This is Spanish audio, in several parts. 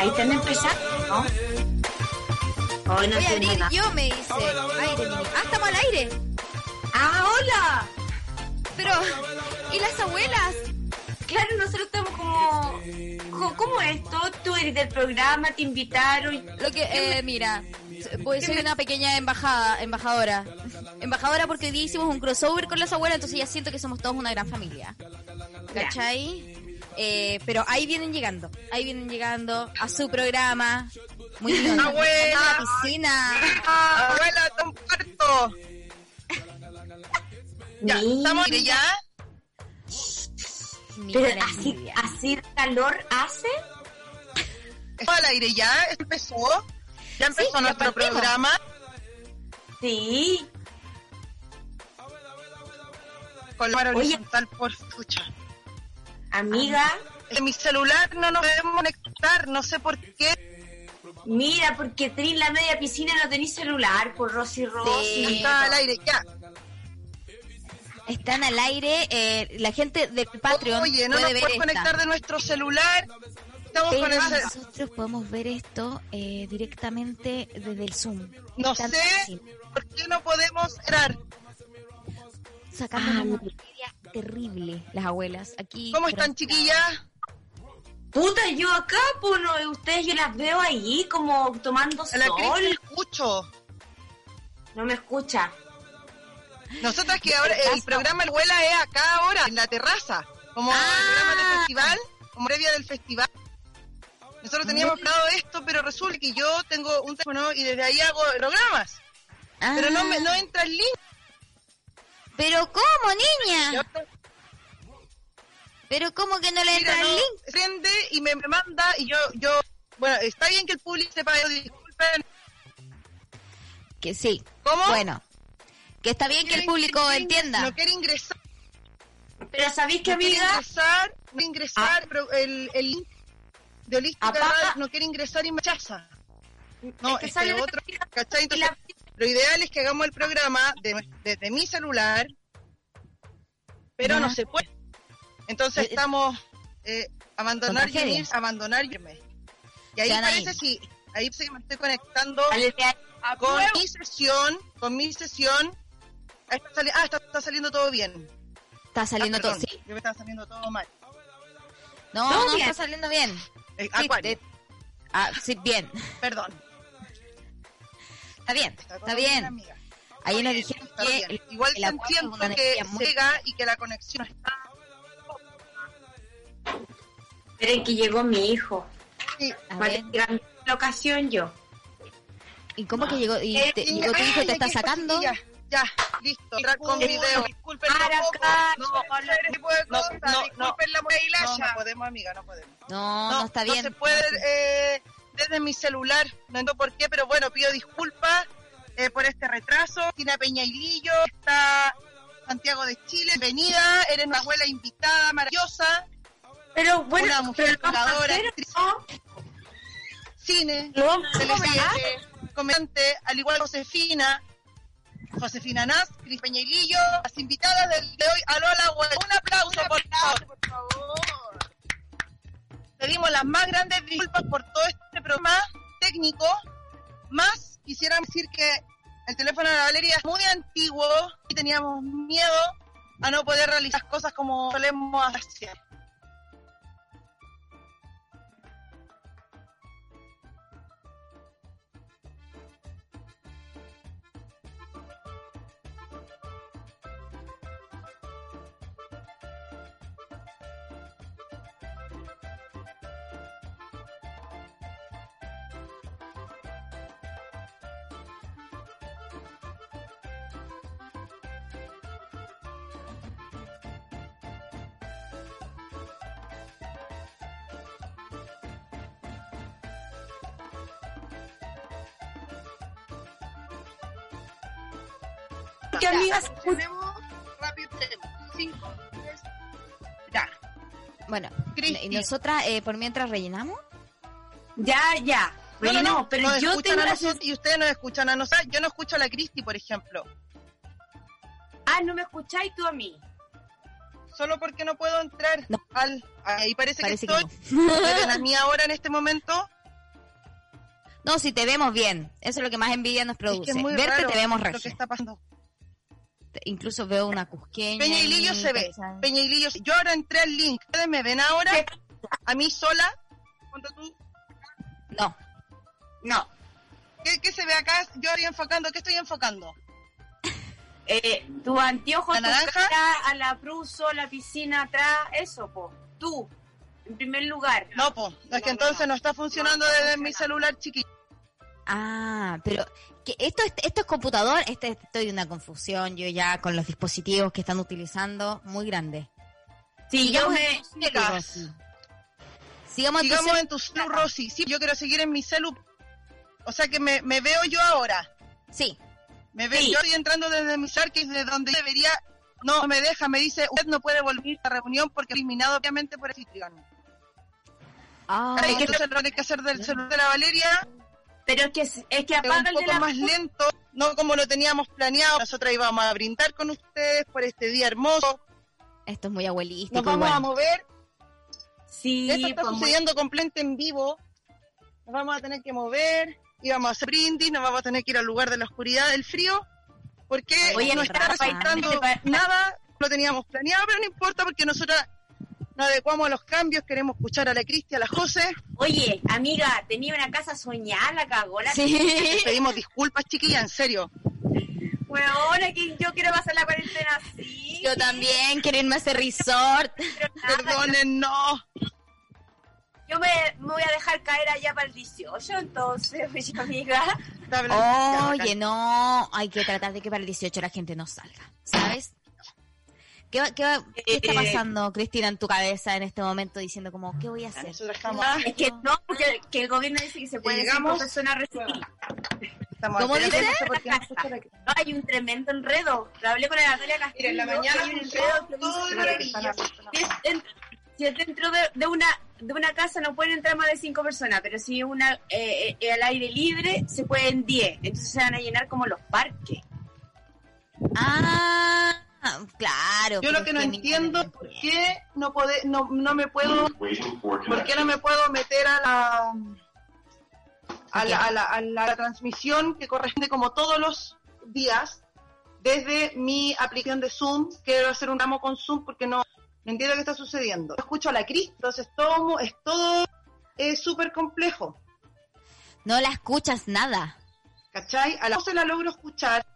Ahí están empezando, ¿no? Hoy no Voy a abrir nada. yo, me dice. Aire. Ah, estamos al aire. ¡Ah, hola! Pero, ¿y las abuelas? Claro, nosotros estamos como... co- ¿Cómo es esto? Tú eres del programa, te invitaron. Lo que, eh, mira, pues soy una pequeña embajada, embajadora. Embajadora porque hoy día hicimos un crossover con las abuelas, entonces ya siento que somos todos una gran familia. ¿Cachai? Eh, pero ahí vienen llegando, ahí vienen llegando a su programa. Muy lindo. Abuela. A la piscina. Abuela, comparto. Ya, Mira. ¿estamos aire ya? Pero así, así calor hace. ¿Estamos al aire ya? ¿Empezó? ¿Ya empezó ya nuestro programa? Sí. Con la horizontal por escucha. Amiga, En mi celular no nos podemos conectar, no sé por qué. mira, porque tenés la media piscina no tenés celular, por Rosy Rosy. Sí. Está al aire, ya. Están al aire, eh, la gente del Patreon Oye, no puede nos puedes conectar de nuestro celular. Estamos Pero con el nosotros podemos ver esto eh, directamente desde el Zoom. No sé por qué no podemos entrar. sacando Ah, una terrible las abuelas. Aquí. ¿Cómo están, pero- chiquillas? Puta, yo acá, pues no, ustedes yo las veo ahí como tomando A la Cris sol. te escucho. No me escucha. Nosotras que ahora el programa El Vuela es acá ahora, en la terraza, como Ah. el programa del festival, como previa del festival. Nosotros teníamos planeado esto, pero resulta que yo tengo un teléfono y desde ahí hago programas. Ah, Pero no me no entra el link. Pero ¿cómo, niña? Pero ¿cómo que no le mira, entra el no, link? prende y me, me manda y yo, yo, bueno, está bien que el público sepa, yo disculpen. Que sí. ¿Cómo? Bueno. Que está bien que el público quiere- entienda. No quiere ingresar, Pero ¿sabéis qué, no quiere amiga? ingresar, no quiere ingresar, Ah. pero el, el link de Holística no quiere ingresar y me rechaza. No, Es que este sale otro, ¿cachai? y Entonces, la- lo ideal es que hagamos el programa de- desde mi celular, pero Ya. no se puede. Entonces Eh, eh, estamos eh, abandonar. Yunis, abandonar irme. Y ahí parece si ahí sí me estoy conectando de con mi sesión, con mi sesión. Ahí está sali- ah, está, está saliendo todo bien. Está saliendo Ah, todo. Sí. yo me estaba saliendo todo mal. No, no bien. está saliendo bien. Eh, Sí, de- ah, sí, bien. perdón. Está bien. Está bien. Ahí nos dijeron que el- Igual el es siento una que energía muy- llega y que la conexión está. Esperen que llegó mi hijo. Sí, A Vale, ver, ocasión yo. ¿y cómo que llegó? ¿Y Eh, te- Sí, llegó tu hijo ay, te está sacando? chiquilla. Ya, listo. Entrar con Disculpen, video. Disculpen No, No, no, Disculpen la no. No, no podemos, amiga, no podemos. No, no, está bien. No se puede eh, desde mi celular. No entiendo por qué, pero bueno, pido disculpas eh, por este retraso. Tina Peñailillo, está Santiago de Chile. Bienvenida, eres una abuela invitada, maravillosa. Pero bueno, Una mujer jugadora, hacer, actriz. ¿no? Cine, No, telesete, comediante, al igual que Josefina, Josefina Nas, Cris Peñailillo, las invitadas del de hoy, aló a. Un aplauso, por favor. Pedimos las más grandes disculpas por todo este programa técnico. Más quisiera decir que el teléfono de la Valeria es muy antiguo y teníamos miedo a no poder realizar cosas como solemos hacer. Que amigas, Tenemos rápido. tenemos Cinco, tres. Ya. Bueno, Cristi. y nosotras, eh, por mientras rellenamos. ya, ya. No, Bueno, no, no, pero nos yo escuchan tengo a nosotros y ustedes nos escuchan a nosotros. Yo no escucho a la Cristi, por ejemplo. Ah, no me escucháis tú a mí. Solo porque no puedo entrar No. al... Ahí parece, Parece que que estoy. no. ¿Me ven a mí ahora en este momento? No, si te vemos bien. Eso es lo que más envidia nos Es produce. que es muy Verte raro te vemos lo que regio. está pasando. Incluso veo una cusqueña. Peña y Lillo se ve. ¿cachai? Peña y Lillo. Yo ahora entré al link. ¿Ustedes me ven ahora? ¿Qué? A mí sola. Tú. No, No. ¿Qué, qué se ve acá? Yo estoy enfocando. ¿Qué estoy enfocando? Eh, tu anteojo, ¿La tu naranja? cara, a la pruso, la piscina atrás, eso, po. Tú, en primer lugar. No, pues. Es No, que entonces no. no está funcionando No, no desde mi celular chiquito. Ah, pero que esto es, esto es computador, este, estoy de una confusión yo ya con los dispositivos que están utilizando, muy grande. Sí, yo Sigamos me... en tu celu. Sigamos, en tu Sigamos celu. en tu celu, Rosy. Sí, yo quiero seguir en mi celu. O sea que me, me veo yo ahora. Sí, Me veo, Sí. yo estoy entrando desde mi celular, que es de donde debería. No me deja, me dice, usted no puede volver a la reunión porque eliminado obviamente por el Citrión. Ah, que hay que hacer del celular de la Valeria Pero es que, es que un apaga de poco la... más lento, no como lo teníamos planeado. Nosotras íbamos a brindar con ustedes por este día hermoso. esto es muy abuelístico. Nos vamos igual. a mover. Sí, Esto está pues, muy- sucediendo completamente en vivo. Nos vamos a tener que mover. Y vamos a hacer brindis. Nos vamos a tener que ir al lugar de la oscuridad, del frío. Porque Oye, no está resultando Rafa. nada. Lo teníamos planeado, pero no importa porque nosotras nos adecuamos a los cambios. Queremos escuchar a la Cristi, a la José. Oye, amiga, tenía una casa soñada, la cagó la Sí. Les pedimos disculpas, chiquillas, en serio. Weona, que yo quiero pasar la cuarentena así. Yo también quiero irme a ese resort. Perdonen, no. Yo me, me voy a dejar caer allá para el 18, entonces, mi amiga. Oye, no, hay que tratar de que para el 18 la gente no salga, ¿sabes? ¿Qué, va- qué, va- qué está Eh, pasando, Cristina, en tu cabeza en este momento diciendo como, ¿qué voy a hacer? Nosotros estamos, Es que no, porque que el gobierno dice que se pueden Llegamos- cinco personas recibir. estamos ¿Cómo dice? no hay un tremendo enredo. Lo hablé con la Natalia Castillo. Mira, en la mañana hay un enredo todo si es dentro de, de una de una casa no pueden entrar más de cinco personas, pero si es una eh, eh, al aire libre se pueden 10. Entonces se van a llenar como los parques. Ah, claro. Yo lo que no entiendo es no por qué no, pode- no, no me puedo, por qué no me puedo meter a la, a la, a la, a la transmisión que corresponde como todos los días desde mi aplicación de Zoom. Quiero hacer un ramo con Zoom porque no, no entiendo qué está sucediendo. Yo escucho a la Cris, entonces todo es todo es súper complejo. No la escuchas nada. ¿Cachai? A la voz se la logro escuchar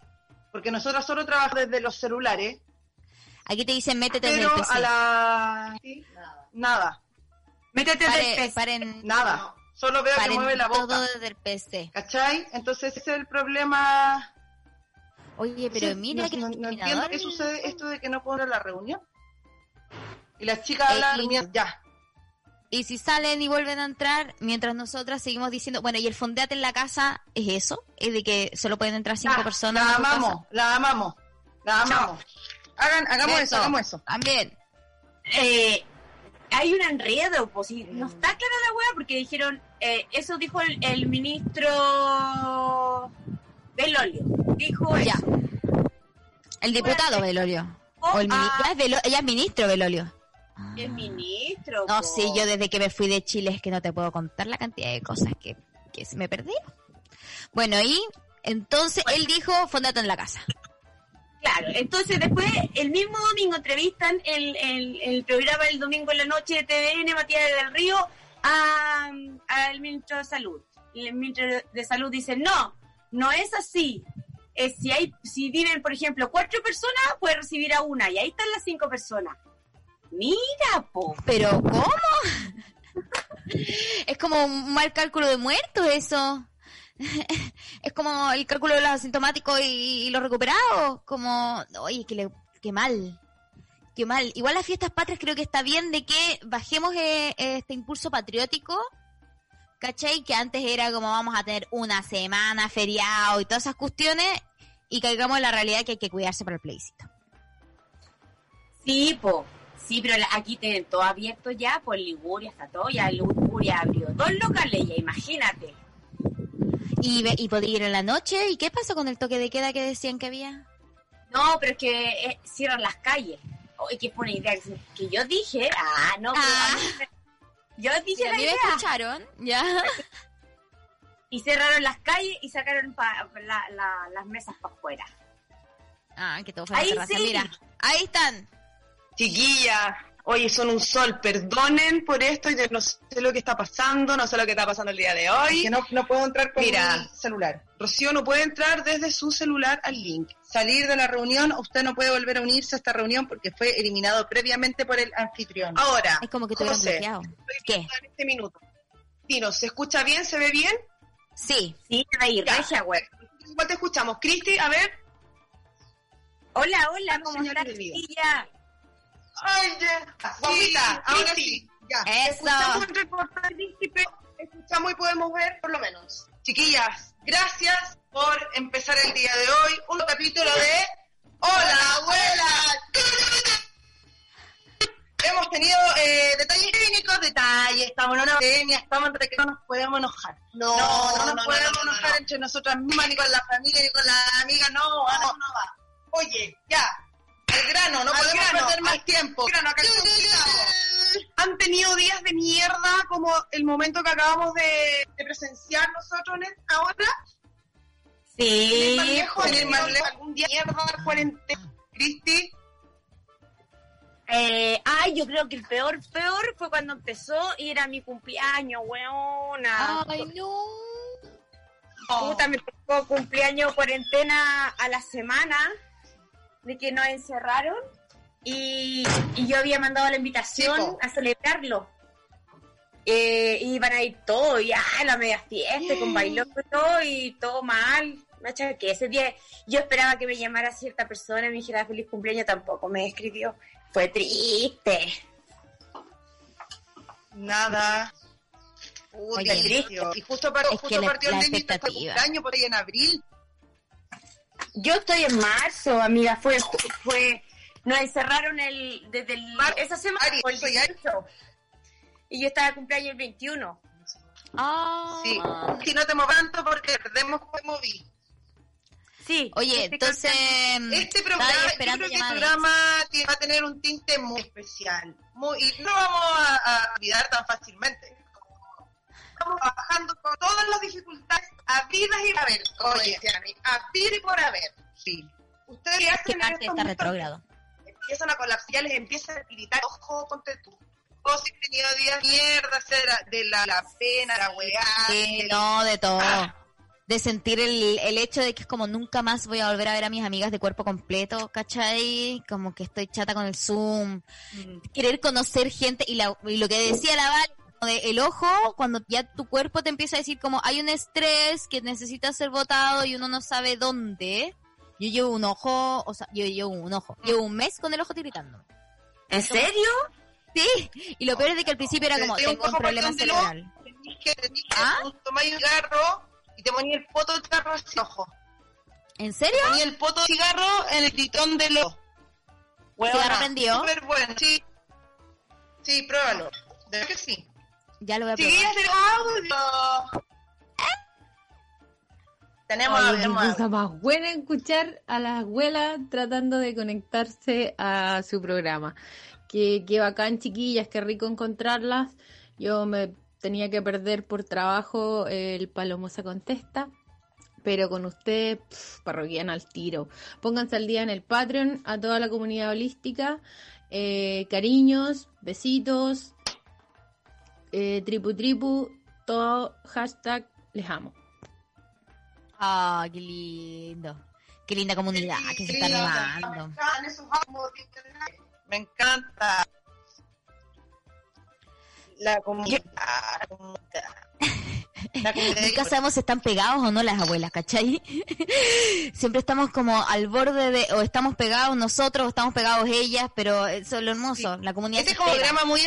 porque nosotros solo trabajamos desde los celulares, Aquí te dicen métete en el pero PC. a la... Nada. Métete Pare- del paren, Nada. Solo veo que mueve la todo boca. desde el PC. ¿Cachai? Entonces ese es el problema. Oye, pero Sí, mira no, que no, no entiendo qué sucede esto de que no puedo ir a la reunión. Y las chicas hablan ya. Y si salen y vuelven a entrar, mientras nosotras seguimos diciendo, bueno, y el fondeate en la casa, ¿es eso? ¿Es de que solo pueden entrar cinco Ya, personas? La casa? amamos, la amamos, la amamos. Hagan, hagamos eso, hagamos eso. También. Eh, hay un enredo, pues sí, no está clara la hueá porque dijeron, eh, eso dijo el, el ministro Belolio. Dijo Ya. eso. El diputado Belolio. O el Ah, ella es ministro Belolio. El ministro. No, po. sí, yo desde que me fui de Chile es que no te puedo contar la cantidad de cosas que, que se me perdieron. Bueno, y entonces él dijo, fondate en la casa. Claro, entonces después, el mismo domingo entrevistan el, el, el programa el domingo en la noche de TVN, Matías del Río, a- al ministro de Salud. Y el ministro de Salud dice, no, no es así. Es si hay, si viven, por ejemplo, cuatro personas, puede recibir a una, y ahí están las cinco personas. Mira, po. Pero, ¿cómo? es como un mal cálculo de muertos eso. es como el cálculo de los asintomáticos y, y los recuperados. Como, oye, que, le, qué mal. Qué mal. Igual las fiestas patrias creo que está bien de que bajemos eh, este impulso patriótico. ¿Cachai? Que antes era como vamos a tener una semana feriado y todas esas cuestiones. y caigamos en la realidad que hay que cuidarse para el plebiscito. Sí, po. Sí, pero la- aquí tienen todo abierto ya, por Liguria está todo, ya Liguria abrió dos locales ya, imagínate. Y, y podía ir en la noche. ¿Y qué pasó con el toque de queda que decían que había? No, pero es que eh, cierran las calles. Oye, que fue una idea que, yo dije. Ah, no, pero Ah. me- yo dije Sí, a la mí me idea. escucharon, ya. Y cerraron las calles y sacaron pa- la- la- las mesas para afuera. Ah, que todo fue Ahí la terraza. sí. Mira, ahí están. Chiquilla, oye, son un sol, perdonen por esto, yo no sé lo que está pasando, no sé lo que está pasando el día de hoy. Que no, no puedo entrar con Mira. mi celular. Rocío no puede entrar desde su celular al link. Salir de la reunión, usted no puede volver a unirse a esta reunión porque fue eliminado previamente por el anfitrión. Ahora, Es como que te José, bloqueado. ¿Qué? en este minuto. Dinos, ¿se escucha bien? ¿Se ve bien? Sí. Sí, te va a ir Ya. regia, güey. Te escuchamos. Cristi, a ver. Hola, hola, ¿cómo Señora chiquilla? Ay, ya. Guapita, ahora sí. Ya. Escuchamos Eso. el reportaje, Cristi, pero escuchamos y podemos ver, por lo menos. Chiquillas, gracias por empezar el día de hoy un capítulo de Hola, abuela. Hemos tenido eh, detalles técnicos, detalles, estamos en una pandemia, estamos entre que no nos podemos enojar. No, no, nos podemos enojar entre nosotras mismas, ni con la familia, ni con las amigas, no, no, no va. Oye, ya, al grano, no Al podemos grano, perder más tiempo. Grano, acá Han tenido días de mierda como el momento que acabamos de, de presenciar nosotros en esta hora. Sí, más lejos, sin ir más lejos, algún día mierda, cuarentena. Cristi, Eh, ay, yo creo que el peor, peor fue cuando empezó y era mi cumpleaños, weona. Ay, no. Puta, me tocó cumpleaños cuarentena a la semana de que nos encerraron y, y yo había mandado la invitación Sí, a celebrarlo. Eh, y iban a ir todos, y ah, la media fiesta, con bailón y todo, y todo mal. Macha, que ese día yo esperaba que me llamara cierta persona y me dijera feliz cumpleaños, tampoco me escribió. Fue triste. nada. Oye, Puta, y justo, par- es justo partió el expectativa. cumpleaños por ahí en abril. Yo estoy en marzo, amiga, fue, fue, nos encerraron el, desde el, Mar- esa semana, el soy 18. y yo estaba de cumpleaños el 21. Ah. Sí, si no te muevas tanto porque perdemos como moví. Sí. Oye, este entonces. Este programa, yo creo que el programa va a tener un tinte muy especial. Muy, y no vamos a, a olvidar tan fácilmente. Estamos trabajando con todas las dificultades habidas y por haber. Oye, Ciani, habidas y por haber. Sí. Ustedes Que hacen en parte está retrógrado. empiezan a colapsar, ya les empiezan a gritar, ojo, ponte tú. Vos has tenido días mierda, de la, la pena, la weá. Sí, del- no, de todo. Ah. De sentir el, el hecho de que es como nunca más voy a volver a ver a mis amigas de cuerpo completo, ¿cachai? Como que estoy chata con el Zoom. Mm. Querer conocer gente y, la, y lo que decía la Val, de el ojo, cuando ya tu cuerpo te empieza a decir como hay un estrés que necesita ser votado y uno no sabe dónde. Yo llevo un ojo, o sea, yo llevo un ojo. Llevo un mes con el ojo tiritando. ¿En serio? Sí, y lo peor es de que al principio era como, Te tengo un problema cerebral. ¿Ah? tomar un cigarro y te ponía el poto del cigarro así, ojo. ¿En serio? Ponía el poto del cigarro en el tritón del ojo. ¿Cigarro prendido? Súper bueno, sí. Sí, pruébalo. De verdad que sí. Ya lo voy a probar. Chiquillas del audio. Tenemos Oye, audio, qué tenemos cosa audio. más buena escuchar a la abuela tratando de conectarse a su programa. Qué, qué bacán, chiquillas, qué rico encontrarlas. Yo me tenía que perder por trabajo el Palomosa Contesta, pero con ustedes, pf, parroquiana al tiro. Pónganse al día en el Patreon a toda la comunidad holística. Eh, cariños, besitos, eh, tripu tripu, todo hashtag les amo. Ah, qué lindo. Qué linda comunidad que se está Sí, armando. Me encanta. La comunidad. La comunidad. Nunca sabemos si están pegados o no las abuelas, ¿cachai? Siempre estamos como al borde de, o estamos pegados nosotros, o estamos pegados ellas, pero eso es lo hermoso, la comunidad Este es como pega. programa muy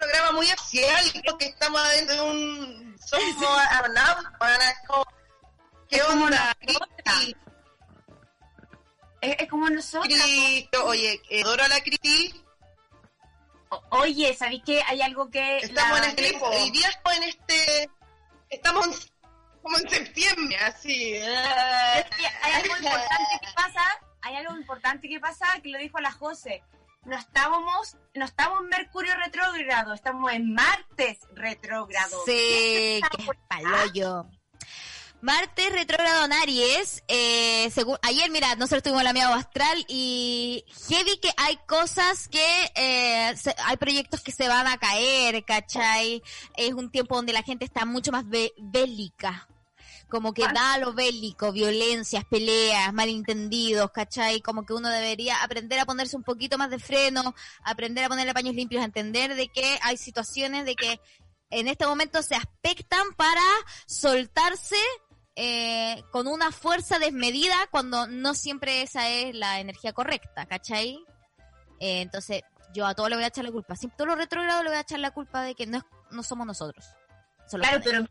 programa muy especial y creo que estamos adentro de un somos ¿Qué onda? Es, es como nosotros. Oye, eh, adoro a la Cristi. O- Oye, ¿sabéis que hay algo que... Estamos la- en este, hoy día estamos en este, estamos en- como en septiembre, así. eh. Es que hay algo importante que pasa, hay algo importante que pasa que lo dijo la José. No estábamos, no estamos en Mercurio retrógrado, estamos en Martes retrógrado. Sí, que es paloyo. Marte retrógrado en Aries, eh, según, ayer mira, nosotros tuvimos la media astral y heavy que hay cosas que, eh, se- hay proyectos que se van a caer, ¿cachai? Es un tiempo donde la gente está mucho más be- bélica, como que da lo bélico, violencias, peleas, malentendidos, ¿cachai? Como que uno debería aprender a ponerse un poquito más de freno, aprender a ponerle paños limpios, a entender de que hay situaciones de que en este momento se aspectan para soltarse eh, con una fuerza desmedida cuando no siempre esa es la energía correcta, ¿cachai? Eh, entonces, yo a todo le voy a echar la culpa. Siempre todo lo retrógrado le voy a echar la culpa de que no, es- no somos nosotros. Claro, pero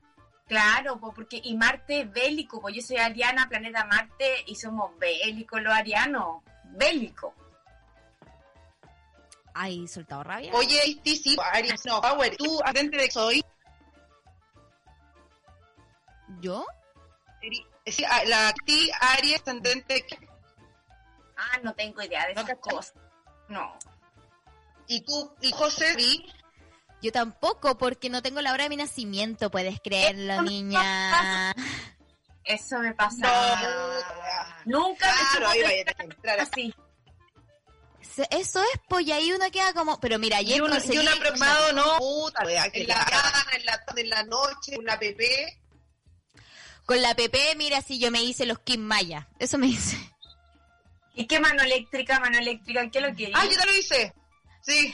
claro, po, porque y Marte es bélico, pues yo soy ariana, planeta Marte, y somos bélicos los arianos, bélico. Ay, soltado rabia. Oye, Cristi, sí, Aries, no, Power, tú, ascendente de soy, ¿Yo? eri- sí, a- la Cristi, Aries, ascendente? Ah, no tengo idea de ¿No esas cachai? cosas. No. y tú, y José, sí, Yo tampoco, porque no tengo la hora de mi nacimiento, puedes creerlo, niña. Eso me pasa. no, Nunca me claro, ahí vaya a entrar así. Eso es, pues, y ahí uno queda como... Pero mira, ayer Y un, conseguí- y un aproximado, no, puta, wea, que En la la mañana, en la tarde, en la noche, una PP. Con la PP, mira, si yo me hice los Kim Maya. Eso me hice. ¿Y qué mano eléctrica, mano eléctrica? ¿Qué es lo que Ah, yo te lo hice. Sí,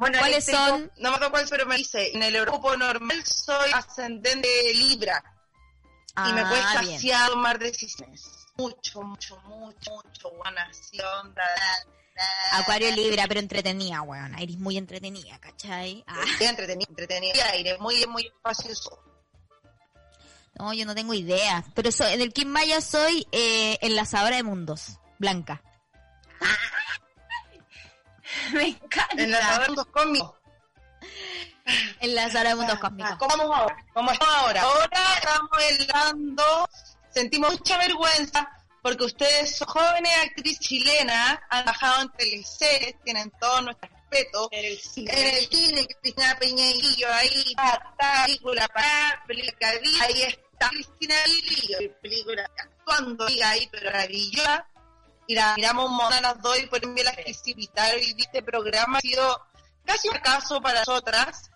Bueno, ¿Cuáles son? no me acuerdo cuál, pero me dice, en el horóscopo normal soy ascendente Libra y me Ah, cuesta bien. demasiado tomar decisiones. Mucho, mucho, mucho, mucho, buena acción, da, da, da. Acuario Libra, pero entretenida, weón. Eres muy entretenida, ¿cachai? Ah, entretenido. Y aire, muy, muy espacioso. no, yo no tengo idea. Pero soy, en el Kim Maya soy eh, enlazadora de mundos. Blanca. Me encanta. En la mundos cósmicos. Enlazadora de mundos Ah, cósmicos. ¿Cómo vamos ahora? ¿Cómo estamos ahora? Ahora estamos hablando, sentimos mucha vergüenza porque ustedes son jóvenes actrices chilenas, han bajado en teleseries, tienen todo nuestro respeto. En el cine. En el cine, Cristina Peñaillo, ahí está, película para película ahí está Cristina Peñaillo, película actuando ahí, pero maravillosa. Y la miramos un montón a las dos y por mí las quise invitar y este programa ha sido casi un fracaso para nosotras,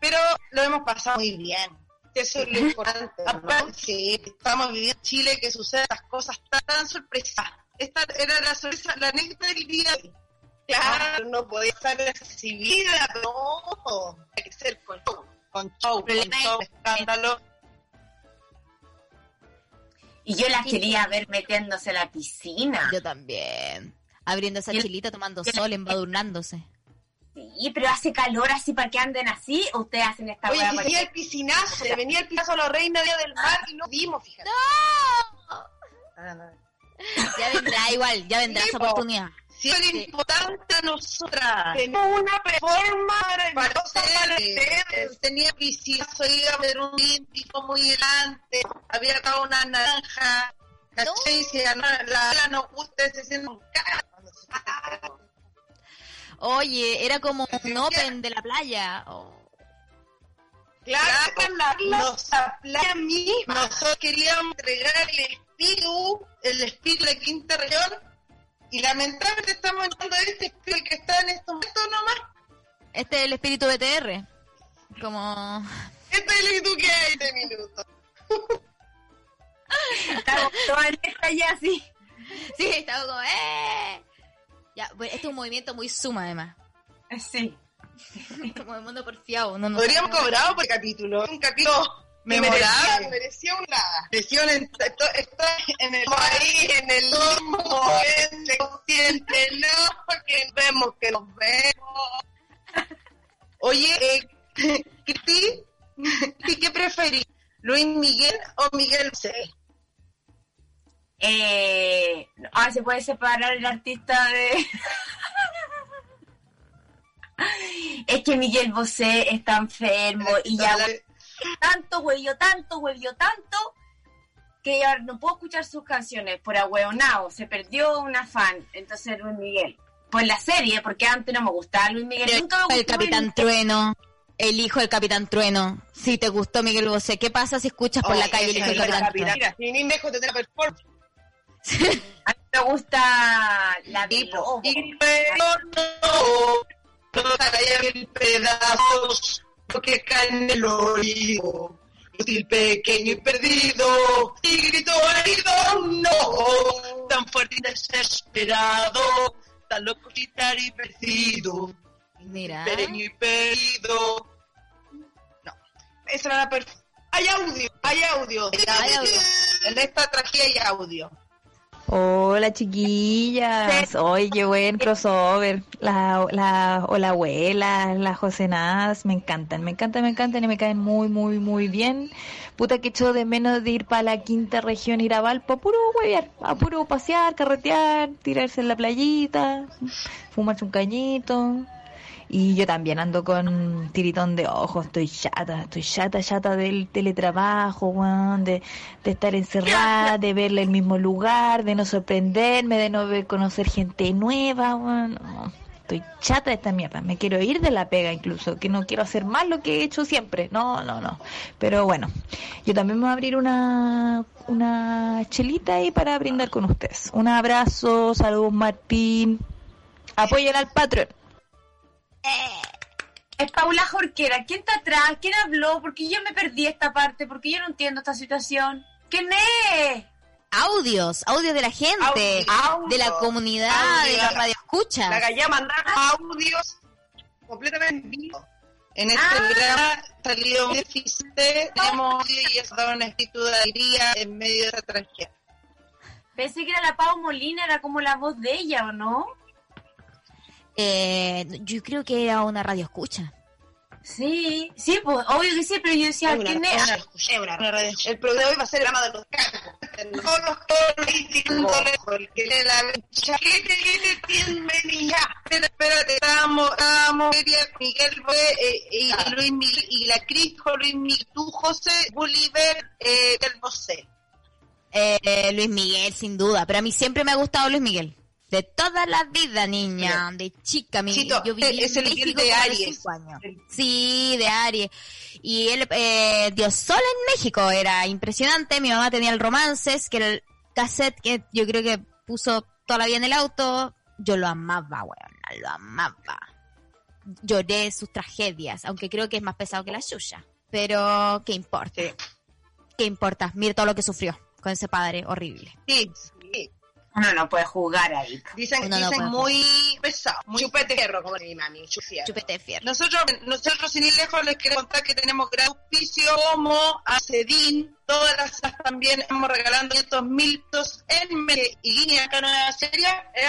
pero lo hemos pasado muy bien. Eso es lo importante. ¿no? Sí, estamos viviendo en Chile que suceden las cosas tan, tan sorpresas. Esta era la sorpresa, la anécdota del día. Claro, no podía estar pero No, hay que ser con show. con show, con show, escándalo. Y yo las quería ver metiéndose a la piscina. Yo también. Abriendo esa el- chilita, tomando sol, embadurnándose. Sí, pero hace calor así para que anden así, o ustedes hacen esta Oye, venía el piscinazo, venía el piscinazo a la reina Día del Mar y no dimos, fíjate. Ya vendrá igual, ya vendrá Sí, esa po. oportunidad. Sí, es importante a nosotras. Tenemos una performance maravillosa para ustedes, tenía piscinazo, iba a ver un olímpico muy grande, había acá una naranja, ¿cachai? Si la la nos gusta, se siente un Oye, era como un open de la playa. Claro, Nos- nos la playa misma. Nosotros queríamos entregar el espíritu, el espíritu de quinta región, y lamentablemente estamos entrando este espíritu que está en estos momentos nomás. Este es el espíritu BTR. Como... Este es el espíritu que hay de minutos. Estamos todas en esta ya así. Sí, estaba como... ¡Eh! Ya, bueno, este es un movimiento muy suma además. Sí. Como el mundo porfiado. No, no Podríamos cobrar por capítulo, un capítulo Que merecía, memorable. merecía un nada. Presión en, esto- está en el Ahí en el limbo, ese consciente, no, que vemos que nos vemos. Oye, eh, Cristi, ¿y qué preferís? ¿Luis Miguel o Miguel C? Eh, ah, se puede separar el artista de. es que Miguel Bosé está enfermo y ya tanto huevió, tanto huevió, tanto que ya no puedo escuchar sus canciones por ahueonado. Se perdió una fan, entonces Luis Miguel. Pues la serie, porque antes no me gustaba Luis Miguel. Nunca me gustó el Capitán Trueno. El hijo del Capitán Trueno. Si te gustó Miguel Bosé, ¿qué pasa si escuchas por la calle el hijo del Capitán Trueno? Mira, ni dejo de tener performance. A mí me gusta la de Lobo. Y pero no, no cae en pedazos lo que cae en el oído. Útil pequeño y perdido, y grito herido, no, tan fuerte y desesperado, tan loco y tan perdido. Mira. Pequeño y perdido. No, esa era la per... Hay audio, hay audio. Hay audio. En esta tragedia hay audio. Hola chiquillas, oye qué buen crossover, la, la, o la abuela, la Josenadas, me encantan, me encantan, me encantan y me caen muy, muy, muy bien. Puta que echo de menos de ir para la quinta región, ir a Valpo, a puro huevear, a puro pasear, carretear, tirarse en la playita, fumarse un cañito. Y yo también ando con tiritón de ojos, estoy chata, estoy chata, chata del teletrabajo, de, de estar encerrada, de verle el mismo lugar, de no sorprenderme, de no ver, conocer gente nueva, estoy chata de esta mierda, me quiero ir de la pega incluso, que no quiero hacer más lo que he hecho siempre, no, no, no. Pero bueno, yo también me voy a abrir una, una chelita ahí para brindar con ustedes. Un abrazo, saludos Martín, apoyen al Patreon. Es Paula Jorquera. ¿Quién está atrás? ¿Quién habló? Porque yo me perdí esta parte, porque yo no entiendo esta situación. ¿Quién es? Audios, audios de la gente, Audio, de la comunidad, audio. de la radio escucha. La gallina mandar audios completamente en vivo. En este Ah. programa salió un deficiente, tenemos audio y eso da un espíritu de alegría en medio de esa tragedia. Pensé que era la Pau Molina, era como la voz de ella, ¿o no? Eh, yo creo que era una radio escucha. Sí, sí, pues obvio que sí, pero yo decía, Es una- ¿quién es una radio. El programa de hoy va a ser el programa de los cargos. Todos los políticos, el que le la mecha, que te viene bienvenida. Espérate, espérate, estábamos, estábamos, Miguel eh, y Luis Miguel, y la Cris, con Luis Miguel, tú, José, Bolívar, eh, del Bosé. Eh, Luis Miguel, sin duda, pero a mí siempre me ha gustado Luis Miguel. De toda la vida, niña, de chica, mi, Chito, yo viví es en el México de Aries. años. Sí, de Aries. Y él eh, dio sol en México, era impresionante. Mi mamá tenía el Romances, que era el cassette que yo creo que puso toda la vida en el auto. Yo lo amaba, weón, lo amaba. Lloré sus tragedias, aunque creo que es más pesado que la suya. Pero, ¿qué importa? ¿Qué importa? Mira todo lo que sufrió con ese padre horrible. Sí. Uno no puede jugar ahí. Dicen, Uno dicen muy pesado, muy chupete fierro, como mi mami, chufierro. Chupete de fierro. Nosotros, nosotros sin ir lejos les queremos contar que tenemos gran auspicio como Acedín, todas las también estamos regalando 500 mil pesos en y línea acá nueva serie.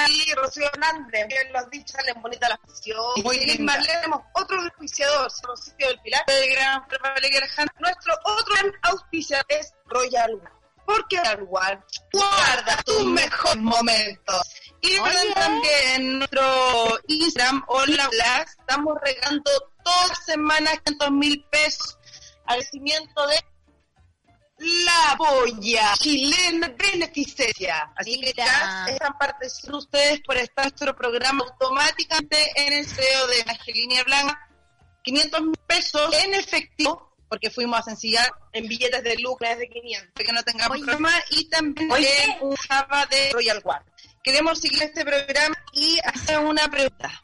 Y Rocío Hernández, bien lo has dicho, salen bonita la función. Muy bien, más tenemos otro auspiciador, Rocío del Pilar, el gran Nuestro otro gran auspiciador es Royal. Porque One guarda tus mejores momentos. Y recuerden también en nuestro Instagram, Hola Blas, estamos regalando todas las semanas 500 mil pesos. Agradecimiento de la polla chilena beneficencia. Así que ya están participando ustedes por estar nuestro programa automáticamente en el CEO de Angelina Blanca. 500 mil pesos en efectivo, porque fuimos a sencillar en billetes de lucro de 500, para que no tengamos Oye. problema, y también en un Java de Royal One. Queremos seguir este programa y hacer una pregunta.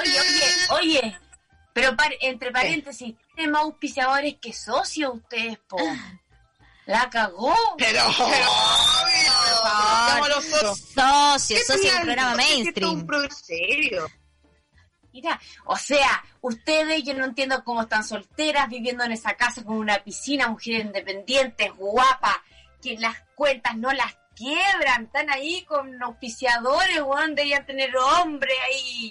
Oye, oye, oye. Pero par- entre paréntesis, tiene más auspiciadores que socios ustedes, po. La cagó. Pero, pero, estamos nosotros. Socio, socio del programa un mainstream. programa serio. Mira, o sea, ustedes, yo no entiendo cómo están solteras, viviendo en esa casa con una piscina, mujeres independientes, guapas, que las cuentas no las quiebran, están ahí con auspiciadores, weón, deberían tener hombre ahí.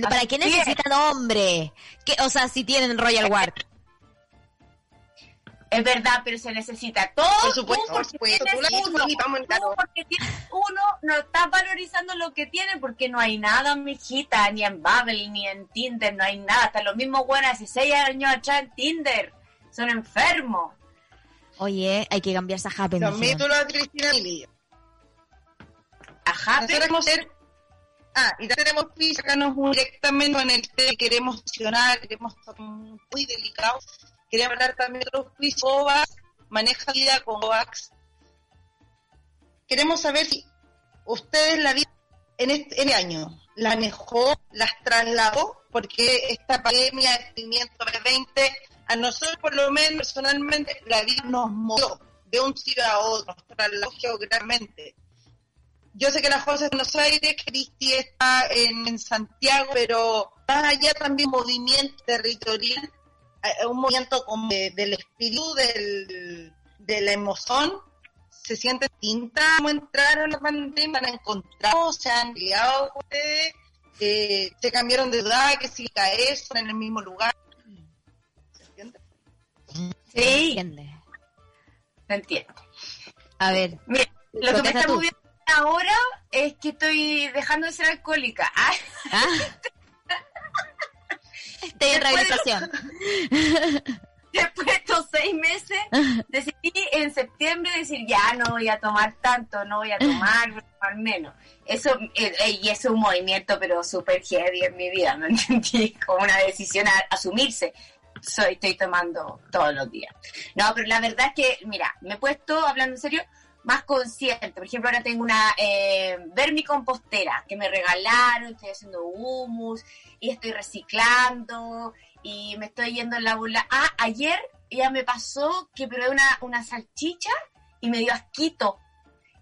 ¿Para qué necesitan hombre? ¿Qué, o sea, si tienen Royal Guard. Es verdad, pero se necesita todo. Por supuesto, por supuesto, tienes tú la uno, tienes y vamos en tú porque tienes uno, no estás valorizando lo que tiene porque no hay nada, mijita, ni en Bubble, ni en Tinder, no hay nada. Hasta los mismos buenos hace seis años atrás en Tinder. Son enfermos. Oye, hay que cambiarse a Happy. me También dijeron. tú lo de Cristina Nosotros queremos ser... Ah, y tenemos que sacarnos un- directamente en el que queremos accionar, queremos estar muy delicados. Quería hablar también de otros quiz OVAX, maneja vida con OVAX. Queremos saber si ustedes la vida en este, año la manejó, las trasladó, porque esta pandemia, movimiento 20, a nosotros por lo menos personalmente la vida nos movió de un sitio a otro, nos trasladó geográficamente yo sé que la José en Buenos Aires, Cristi está en, Santiago, pero más allá también movimiento territorial, un movimiento como de- del espíritu, del, de la emoción, se siente distinta como entrar a la pandemia, han encontrado, se han liado con ustedes, eh, se cambiaron de edad, que si son en el mismo lugar. ¿Se entiende? Sí, ¿Entiendes? lo entiendo. A ver, Mira, lo que me está moviendo ahora es que estoy dejando de ser alcohólica. Ah, en rehabilitación. después de estos seis meses, decidí en septiembre decir, ya no voy a tomar tanto, no voy a tomar, voy a tomar menos. Eso, eh, eh, y es un movimiento, pero súper heavy en mi vida, ¿me entendí? Como una decisión a asumirse. Soy, estoy tomando todos los días. No, pero la verdad es que, mira, me he puesto, hablando en serio, más consciente. Por ejemplo, ahora tengo una eh, vermicompostera que me regalaron, estoy haciendo humus y estoy reciclando y me estoy yendo en la bola. Ah, ayer ya me pasó que probé una, una salchicha y me dio asquito.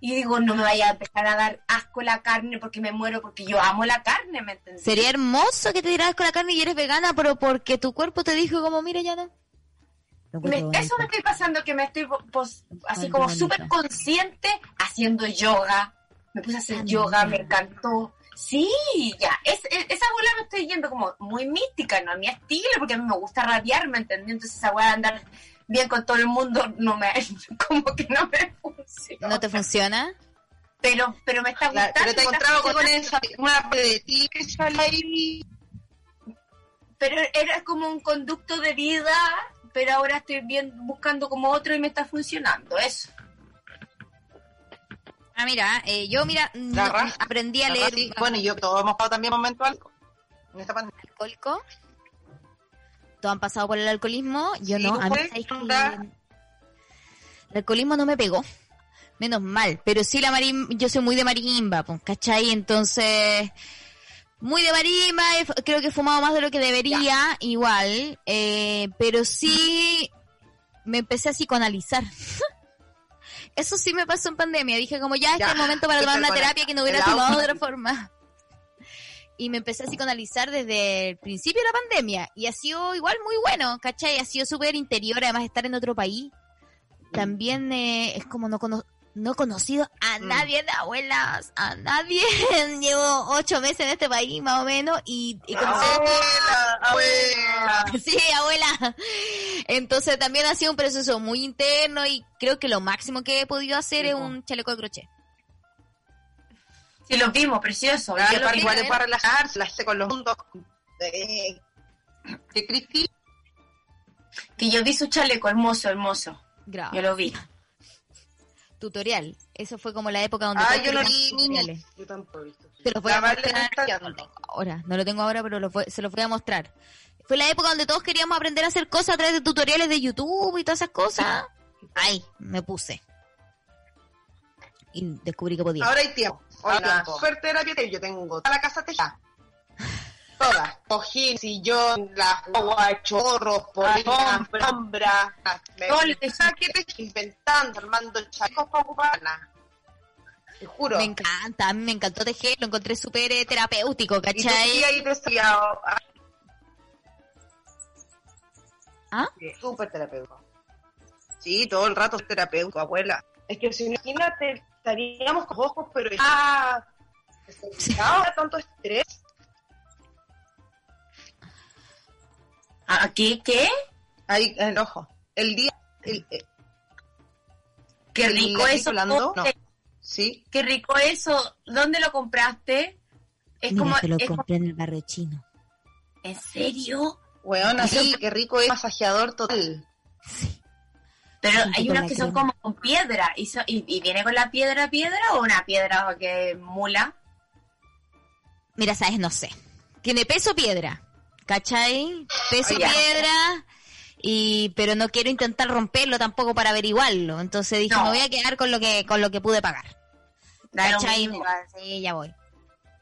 Y digo, no me vaya a empezar a dar asco la carne porque me muero, porque yo amo la carne, ¿me entendés? Sería hermoso que te tiraras con la carne y eres vegana, pero porque tu cuerpo te dijo como, mira, ya no. Lo Me- encuentro eso me estoy pasando, que me estoy así Ay, como súper consciente haciendo yoga. Me puse a hacer Ah, yoga, mira. me encantó. Sí, ya. Es, es- esa bola me estoy yendo como muy mística, ¿no? A mi estilo, porque a mí me gusta radiar, ¿me entendí? Entonces esa bola de andar bien con todo el mundo, no me, como que no me funciona. ¿No te funciona? Pero, pero me está Claro, gustando. pero te he encontrado con esa, una parte de ti que sale ahí. pero era como un conducto de vida, pero ahora estoy bien buscando como otro y me está funcionando, eso. Ah, mira, eh, yo, mira, no- raja. aprendí a leer bueno, y yo todos hemos pasado también momentos algo en esta pandemia. alcohólico. Todos han pasado por el alcoholismo. Yo Sí, no, ¿tú a. El alcoholismo no me pegó. Menos mal. Pero sí la marim, yo soy muy de marimba, pues, ¿cachai? Entonces, muy de marimba, creo que he fumado más de lo que debería, igual. eh, pero sí me empecé a psicoanalizar. Eso sí me pasó en pandemia. Dije como ya, este Ya, es el momento para tomar una terapia que no hubiera tomado de otra forma. Y me empecé a psicoanalizar desde el principio de la pandemia. Y ha sido igual muy bueno, ¿cachai? Ha sido súper interior, además estar en otro país. También eh, es como no, cono- no he conocido a Mm. nadie de abuelas, a nadie. Llevo ocho meses en este país, más o menos, y, y conocí Abuela, abuela. Sí, abuela. Entonces también ha sido un proceso muy interno y creo que lo máximo que he podido hacer Sí, es un chaleco de crochet. Sí, lo vimos, precioso. Claro, para igual es para relajarse, la con los mundos. Eh, que Cristi, Que yo vi su chaleco, hermoso, hermoso. Graba. Yo lo vi. Tutorial. Eso fue como la época donde ah, todos yo no queríamos vi ni tutoriales. Yo tampoco he visto. Te los voy La a mostrar. No ahora, no lo tengo ahora, pero lo voy- se los voy a mostrar. Fue la época donde todos queríamos aprender a hacer cosas a través de tutoriales de YouTube y todas esas cosas. Ahí, me puse. Y descubrí que podía. Ahora hay tiempo. Ahora Hola. tiempo. Super terapia, yo tengo toda la casa tejada. Todas. Cojín, sillón, la agua, chorros, polina, sombra. Todo el que te inventando, armando chalecos para ocuparla. Te juro. Me encanta, me encantó tejer, lo encontré súper eh, terapéutico, y ¿cachai? sí ahí te ah, ¿Ah? Súper terapéutico. Sí, todo el rato es terapéutico, abuela. Es que si no, imagínate, estaríamos con ojos, pero ya... desesperado, tanto estrés. ¿Aquí qué? Ahí, el ojo. El día el, eh, Qué el rico aquí eso. hablando, no. José. Sí. Qué rico eso. ¿Dónde lo compraste? Es Mira, como, se lo es como- compré en el barrio chino. ¿En serio? Weón, así, qué rico es masajeador total. Pero Junto hay unos que son como con piedra. ¿Y, so- y, y viene con la piedra piedra o una piedra que mula? Mira, sabes, no sé. Tiene peso piedra. ¿Cachai? Peso Ah, ya. piedra. Y, pero no quiero intentar romperlo tampoco para averiguarlo. Entonces dije, No. me voy a quedar con lo que, con lo que pude pagar. ¿Cachai? mismo. Sí, ya voy.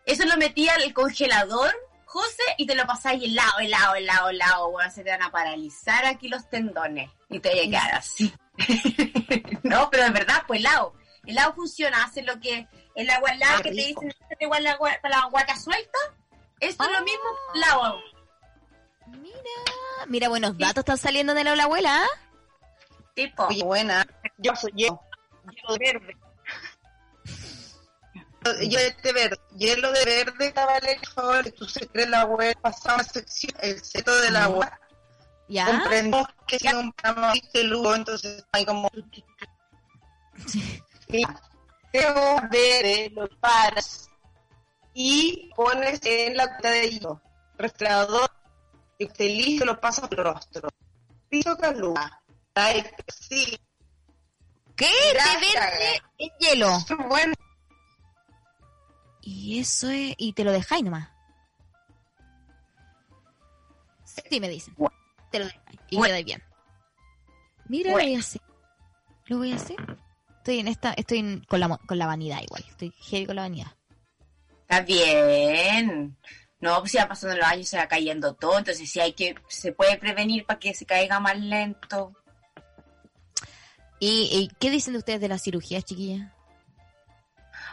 Eso lo metí al congelador, José, y te lo pasáis helado, helado, helado, helado. Bueno, se te van a paralizar aquí los tendones y te voy a quedar así. no, pero en verdad, pues helado. El helado funciona, hace lo que el agua helada Ah, que te dicen "Échate igual la, gua- la guaca suelta. Eso es lo mismo, Ah. helado. Mira, buenos datos están saliendo de la la abuela. ¿ah? Tipo, Oye, buena. Yo soy yo. Hielo de verde. Yo de té verde. Hielo de verde estaba lejos. Que tú se crees la web pasaba una sección. El seto de la web. ¿Ya? Comprendo que si un programa de lujo, entonces hay como. Teo verde, lo paras y pones en la cuenta de hielo. Restaurador y te listo lo pasas por el rostro. Piso calúa. Sí, ¿Qué? De verde en hielo. bueno. Y eso es... Y te lo dejáis nomás. Sí, me dicen. Te lo dejáis. Y Bueno. queda bien. Mira, lo Bueno. voy a hacer. Lo voy a hacer. Estoy en esta... Estoy en- con, la, con la vanidad igual. Estoy heavy con la vanidad. está bien. No, pues si va pasando los años se va cayendo todo, entonces sí hay que, se puede prevenir para que se caiga más lento. ¿Y, y qué dicen de ustedes de las cirugías, chiquillas?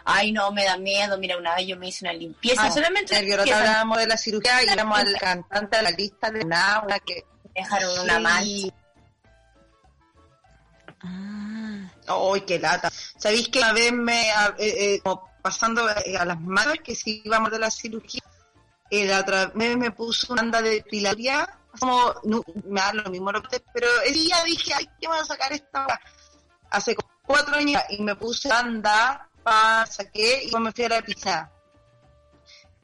Ay, no, me da miedo. Mira, una vez yo me hice una limpieza. Ah, solamente limpieza, hablábamos de la cirugía y éramos al cantante de la lista de nada que dejaron una mancha. Ah, ¡Ay, qué lata! ¿Sabéis que una vez me, a- eh, eh, como pasando eh, a las manos, que si íbamos de la cirugía, eh, la otra vez me puso una anda de depilaría, como, no, me da lo mismo, pero ese día dije, ay, ¿qué me voy a sacar esta hora? Hace cuatro años, y me puse anda, pa, saqué, y me fui a la piscina.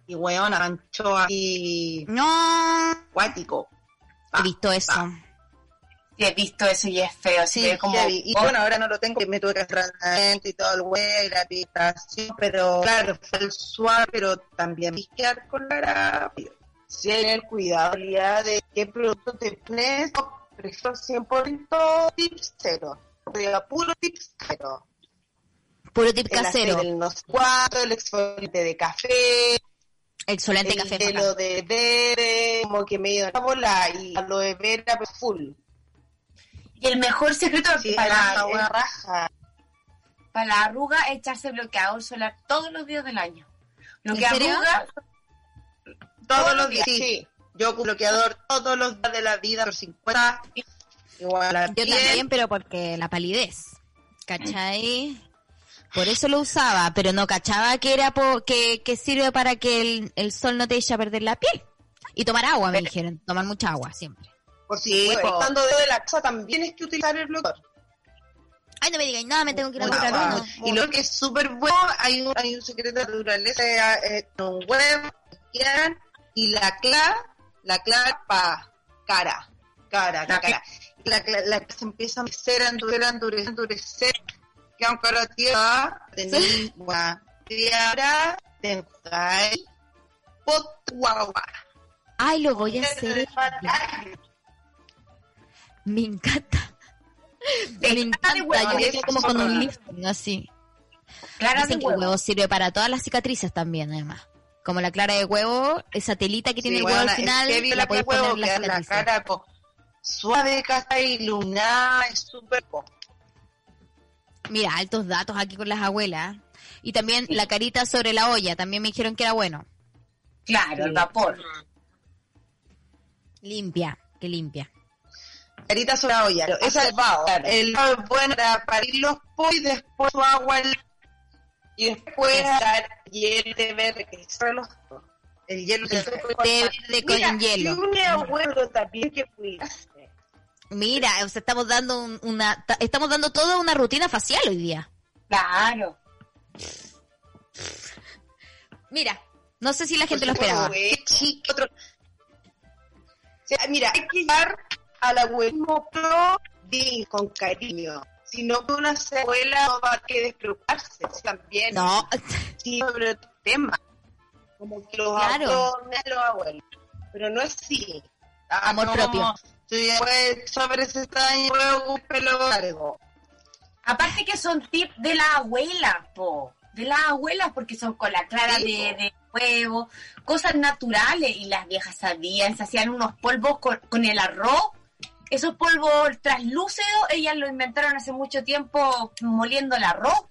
Y weón, arranchó así, no. cuático. He visto eso. He visto eso y es feo. Sí, ve como, y bueno, ahora no lo tengo, que me tuve que hacer tratamiento y todo el güey, la aplicación, pero claro, fue el suave, pero también quedar con la. Sí, hay que tener cuidado de qué producto te pones, prefiero 100% tips cero, puro tips cero. Puro tip El casero. el no sé cuánto, el exfoliante de café, Excelente el café. hielo bacán. de debe, como que medio la bola y aloe vera full. El mejor secreto Sí, para, la raja. para la arruga es echarse bloqueador solar todos los días del año. Lo ¿En que arruga, Todos los días, sí. Yo ocupo bloqueador todos los días de la vida por 50. Igual a Yo piel. también, pero porque la palidez. ¿Cachai? Por eso lo usaba, pero no cachaba que era po- que, que sirve para que el, el sol no te eche a perder la piel. Y tomar agua, me dijeron. Tomar mucha agua siempre. Por si Sí, estando de la casa también es que utilizar el bloqueador. Ay, no me digáis nada, me tengo que ir a agua. uno. Y lo que es súper bueno, hay un, hay un secreto de naturaleza, eh, un huevo, quieran, y la clave, la clave para cara, cara, La cara. Y la, cla- la que se empieza a endurecer, a endurecer, a endurecer, a endurecer, que aunque ahora tierra, tenéis guau, y ahora te pot guagua. Ay, lo voy a hacer. Me encanta. Me encanta. de huevo, Yo quedo como con un zorra. lifting así. clara de Dicen que el huevo. huevo sirve para todas las cicatrices también, además. Como la clara de huevo, esa telita que tiene Sí, el huevo al final, es heavy la podéis poner en las queda la cara como suave, casi iluminada, es súper po. Mira, altos datos aquí con las abuelas. Y también la carita sobre la olla, también me dijeron que era bueno. Claro, el vapor. Limpia, que limpia. Carita sobre la olla. Esa, claro, el lado es bueno para parir los pollos y después su agua y después dar hielo de verde que cierra los. El hielo Té verde con Mira, hielo. Si un abuelo también que. Mira, o sea, estamos dando un- una, ta- estamos dando toda una rutina facial hoy día. Claro. Mira, no sé si la gente lo esperaba. otro- O sea, mira, hay que llevar al abuelismo pro di, con cariño. Si no, una abuela no va a que despreocuparse también. No, Sí, sobre el tema. Como que los Claro. abuelos, los abuelos. Pero no es así. Ah, Amor no, propio. Si después sobre ese luego un pelo largo. Aparte que son tips de la abuela, po. De las abuelas, porque son con la clara Sí, de, de huevo, cosas naturales. Y las viejas sabían, se hacían unos polvos con, con el arroz. Esos polvos translúcidos, ellas lo inventaron hace mucho tiempo moliendo el arroz.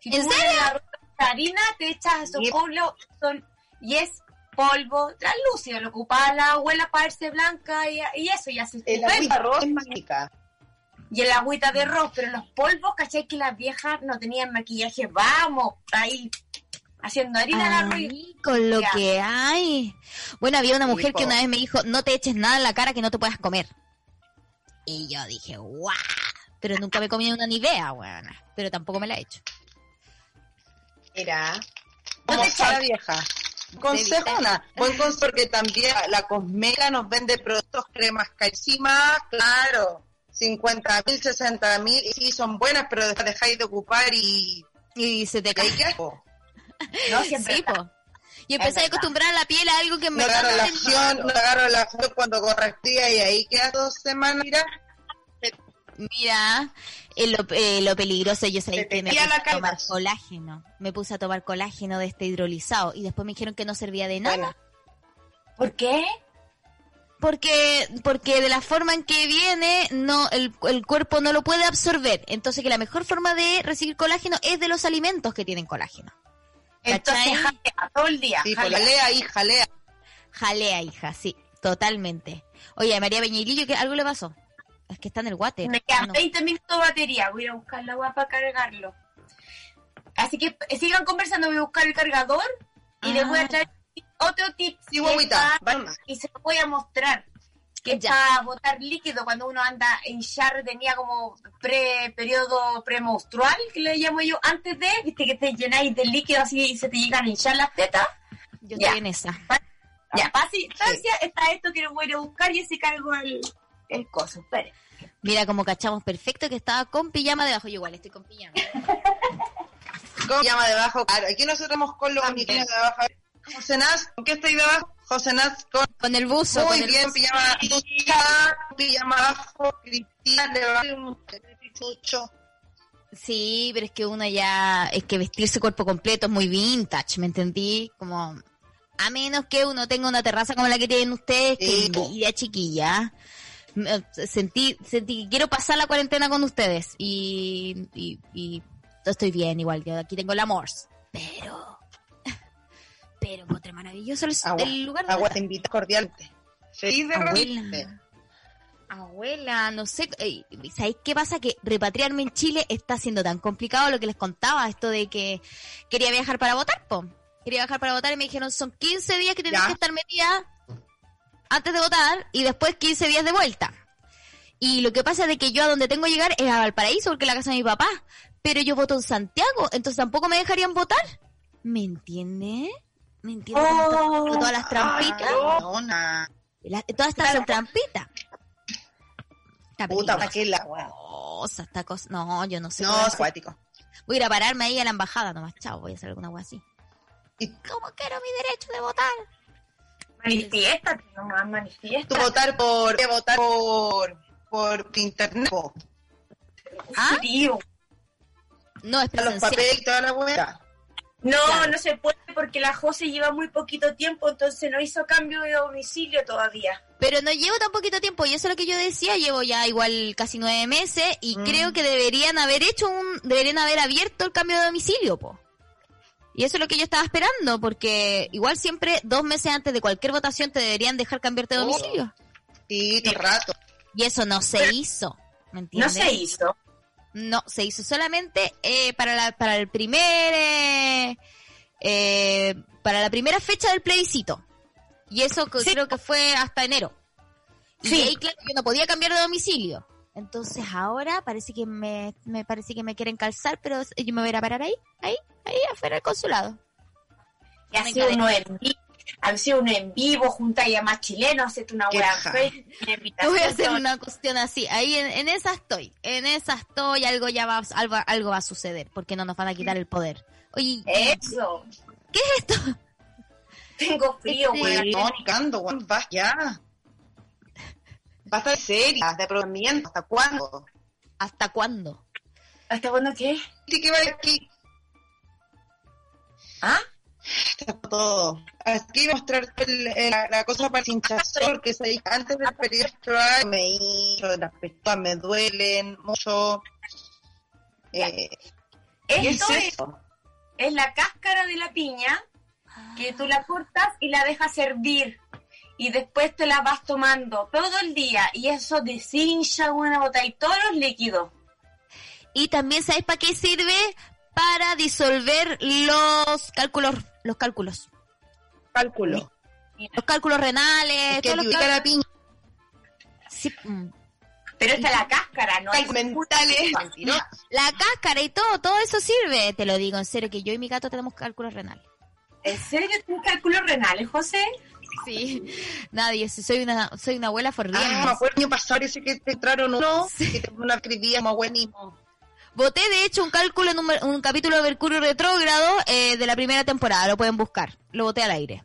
Si ¿En serio? arroz con harina, te echas esos polvos son, y es polvo translúcido. Lo ocupaba la abuela para verse blanca y, y eso, y hace El estupendo arroz es mágica. y el agüita de arroz, pero los polvos, ¿cachai? Que las viejas no tenían maquillaje, vamos, ahí haciendo harina de arroz. y- Ay, con lo Ya. que hay. Bueno, había una mujer que una vez me dijo, no te eches nada en la cara que no te puedas comer. Y yo dije, guau. Pero nunca me he comido una ni idea, weona. Pero tampoco me la he hecho. Mira, como la vieja. Consejona, buen consejo porque también la Cosmeca nos vende productos cremas carísimas, claro, 50 mil, 60 mil, y sí son buenas, pero dejáis de ocupar y, Y se te y cae. No, siempre Sí, po. Y empecé a acostumbrar la piel a algo que en No agarro la acción, no agarro la acción cuando correspira y ahí queda dos semanas, mira, Mira, eh, lo, eh, lo peligroso, yo sabía que me puse la a tomar colágeno. Me puse a tomar colágeno de este hidrolizado y después me dijeron que no servía de nada. Bueno. ¿Por qué? Porque, porque de la forma en que viene, no, el, el cuerpo no lo puede absorber. Entonces que la mejor forma de recibir colágeno es de los alimentos que tienen colágeno. Entonces, jalea todo el día. sí, pues jalea. jalea ahí, jalea. Jalea, hija, sí, totalmente. Oye, María Peñilillo, ¿qué, ¿algo le pasó? Es que está en el water. Me quedan Ah, no. 20 minutos de batería. Voy a ir a buscar la agua para cargarlo. Así que eh, sigan conversando. Voy a buscar el cargador y les voy Ah. a traer otro tip. Sí, que guaguita. Y se lo voy a mostrar. Que es Ya. para botar líquido cuando uno anda en char, tenía como pre periodo premenstrual, que le llamo yo, antes de, viste que te llenáis de líquido así y se te llegan a hinchar las tetas. Yo Ya. estoy en esa. Ya, fácil, está esto que lo voy a ir a buscar y así cargo el, el coso. Espere. Mira como cachamos perfecto que estaba con pijama debajo. Yo igual estoy con pijama. Con llama debajo, claro, aquí nosotros estamos con los También. amiguitos de abajo. José Naz, ¿con qué estoy debajo? José Naz con Con el buzo. Muy con el bien, buzo. pijama ducha, pijama abajo, Cristina, le va mucho. Sí, pero es que uno ya, es que vestirse cuerpo completo es muy vintage, ¿me entendí? Como, a menos que uno tenga una terraza como la que tienen ustedes, que Sí. envidia chiquilla. Me- Sentí, sentí que quiero pasar la cuarentena con ustedes y, y, y estoy bien igual, yo aquí tengo el amor. Pero, pero, potre maravilloso el, Agua, el lugar agua te invita cordialmente. Feliz de. Abuela. Abuela, no sé, eh, ¿sabéis qué pasa? Que repatriarme en Chile está siendo tan complicado lo que les contaba, esto de que quería viajar para votar, po. Quería viajar para votar y me dijeron, son 15 días que tenés que estar metida antes de votar y después 15 días de vuelta. Y lo que pasa es de que yo a donde tengo que llegar es a Valparaíso, porque es la casa de mi papá. Pero yo voto en Santiago, entonces tampoco me dejarían votar. ¿Me entiende? Oh, haciendo todas las trampitas. Perdona. La- todas estas son trampitas. Está Puta, ¿para qué la cosa, esta cosa. No, yo no sé. No, es hacer. acuático. Voy a ir a pararme ahí a la embajada nomás. Chao, voy a hacer alguna cosa así. Y ¿Cómo quiero mi derecho de votar? Manifiesta, nomás tú manifiesta. votar por, que votar por, por internet. ¿Ah? Tío. No, es A los presencial. papeles y toda la weá. No, Claro. no se puede porque la José lleva muy poquito tiempo, entonces no hizo cambio de domicilio todavía. Pero no llevo tan poquito tiempo y eso es lo que yo decía. Llevo ya igual casi nueve meses y Mm. creo que deberían haber hecho un, deberían haber abierto el cambio de domicilio, po. Y eso es lo que yo estaba esperando, porque igual siempre dos meses antes de cualquier votación te deberían dejar cambiarte de Oh. domicilio. Sí, todo el rato. Y eso no se hizo, ¿me No entiendes? se hizo. No, se hizo solamente eh, para la para el primer eh, eh, para la primera fecha del plebiscito. Y eso Sí. creo que fue hasta enero. Y Sí. ahí, claro, yo no podía cambiar de domicilio. Entonces ahora parece que me, me parece que me quieren calzar, pero yo me voy a parar ahí, ahí, ahí afuera del consulado. Y ha sido uno en vivo, ha sido uno en vivo, junta a más chilenos, hacerte una Qué Yo invitación. voy a hacer una cuestión así, ahí en, en esa estoy, en esa estoy, algo ya va, algo, algo va a suceder, porque no nos van a quitar el poder. Oye, Eso. ¿qué es esto? Tengo frío, Este- weón. No, Nicando, vas ya. Basta de serias, de programamiento, ¿hasta cuándo? ¿Hasta cuándo? ¿Hasta cuándo qué? Sí que va aquí ¿Ah? Está todo. Aquí voy a mostrar el- el- la, la cosa para el hinchazón, que se dice, antes del periodo menstrual me hizo, las pestañas me duelen mucho. Eh, ¿Qué es Esto es, eso? es la cáscara de la piña que tú la cortas y la dejas hervir. Y después te la vas tomando todo el día. Y eso deshincha, buena bota y todos los líquidos. Y también, ¿sabes para qué sirve? Para disolver los cálculos, los cálculos. Cálculo. Los cálculos renales, Es que todos los cal- la piña. Sí, mm. Pero esta es la cáscara, ¿no? es mentales. Mentirosa. La cáscara y todo, todo eso sirve. Te lo digo en serio, que yo y mi gato tenemos cálculos renales. ¿En serio tienes cálculos renales, José? Sí, nadie, soy una, soy una abuela for Ah, me acuerdo el año pasado, parece que te entraron uno que te una escribía como buenísimo. Voté de hecho un cálculo en un, un capítulo de Mercurio retrógrado eh, de la primera temporada, lo pueden buscar. Lo voté al aire.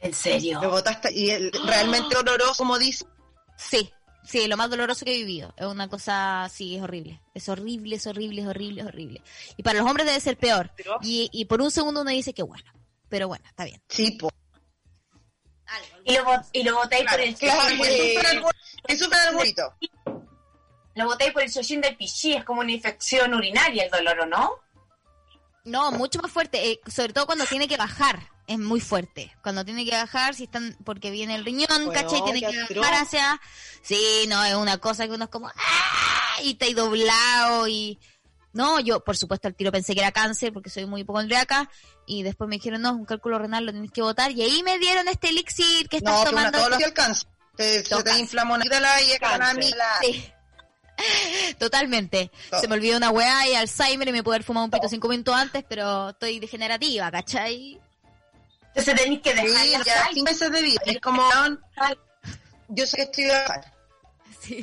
¿En serio? Lo botaste y el, realmente oloroso, como dice. Sí, sí, lo más doloroso que he vivido. Es una cosa, sí, es horrible. Es horrible, es horrible, es horrible, es horrible. Y para los hombres debe ser peor. Y, y por un segundo uno dice que bueno. Pero bueno, está bien. Sí, po. Y lo, y lo botáis por el Claro, por es el- súper algo- es súper arbolito. Lo botáis por el sojín del pichí, es como una infección urinaria el dolor, ¿o no? No, mucho más fuerte, eh, sobre todo cuando tiene que bajar, es muy fuerte. Cuando tiene que bajar, si están, porque viene el riñón, Bueno, ¿cachai? Tiene que bajar hacia, sí, no, es una cosa que uno es como, ¡ah! Y está ahí doblado y, no, yo por supuesto al tiro pensé que era cáncer porque soy muy hipocondriaca y después me dijeron, no, es un cálculo renal, lo tenés que botar y ahí me dieron este elixir que estás No, tomando. todo lo que alcanza. Te, se te una amígdala y es Cáncer. Sí. Totalmente. Todo. Se me olvidó una weá y Alzheimer y me pude haber fumado un pito cinco minutos antes, pero estoy degenerativa, ¿cachai? Entonces tenéis que dejar Sí, ya cinco meses de vida. Es como, yo sé que estoy a Sí.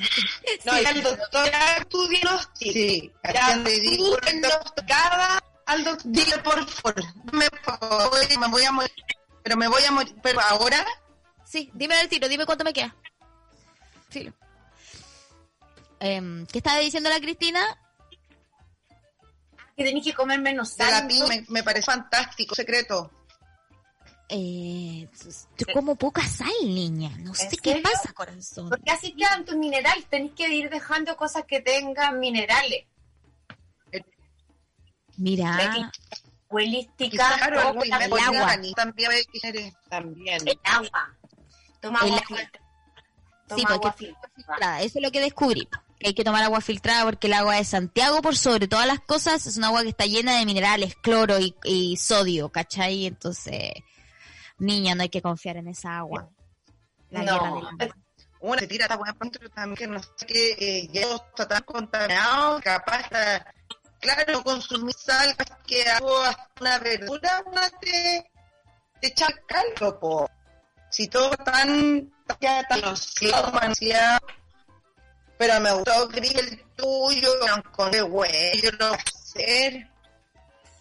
No, ya el doctor ya tu diagnóstico. Sí, ya me dijo cada al doctor, dile por favor, me, voy, me voy a morir, pero me voy a morir, pero ahora, Sí, dime el tiro, dime cuánto me queda. Sí. Em, ¿Qué estaba diciendo la Cristina? Que tenéis que comer menos de sal. la piña me, me parece fantástico, secreto. Eh, yo como poca sal, niña. No sé qué serio? pasa, corazón. Porque así quedan tus minerales. Tenéis que ir dejando cosas que tengan minerales. Mira, Huelística, Claro, la- el agua. también el agua. Toma El agua. Sí, Toma porque- agua eso es lo que descubrí. Que hay que tomar agua filtrada porque el agua de Santiago, por sobre todas las cosas, es un agua que está llena de minerales, cloro y, y sodio, ¿cachai? Entonces, niña, no hay que confiar en esa agua. La No. agua. Una se tira esta pronto también que no sé qué, eh, ya está tan contaminado, capaz está, claro, consumir sal, que hago hasta una verdura, una te, te echa caldo, po. Si todo tan, tan rociado, manseado, pero me gustó Gris el tuyo, lo encontré bueno, yo lo voy a hacer.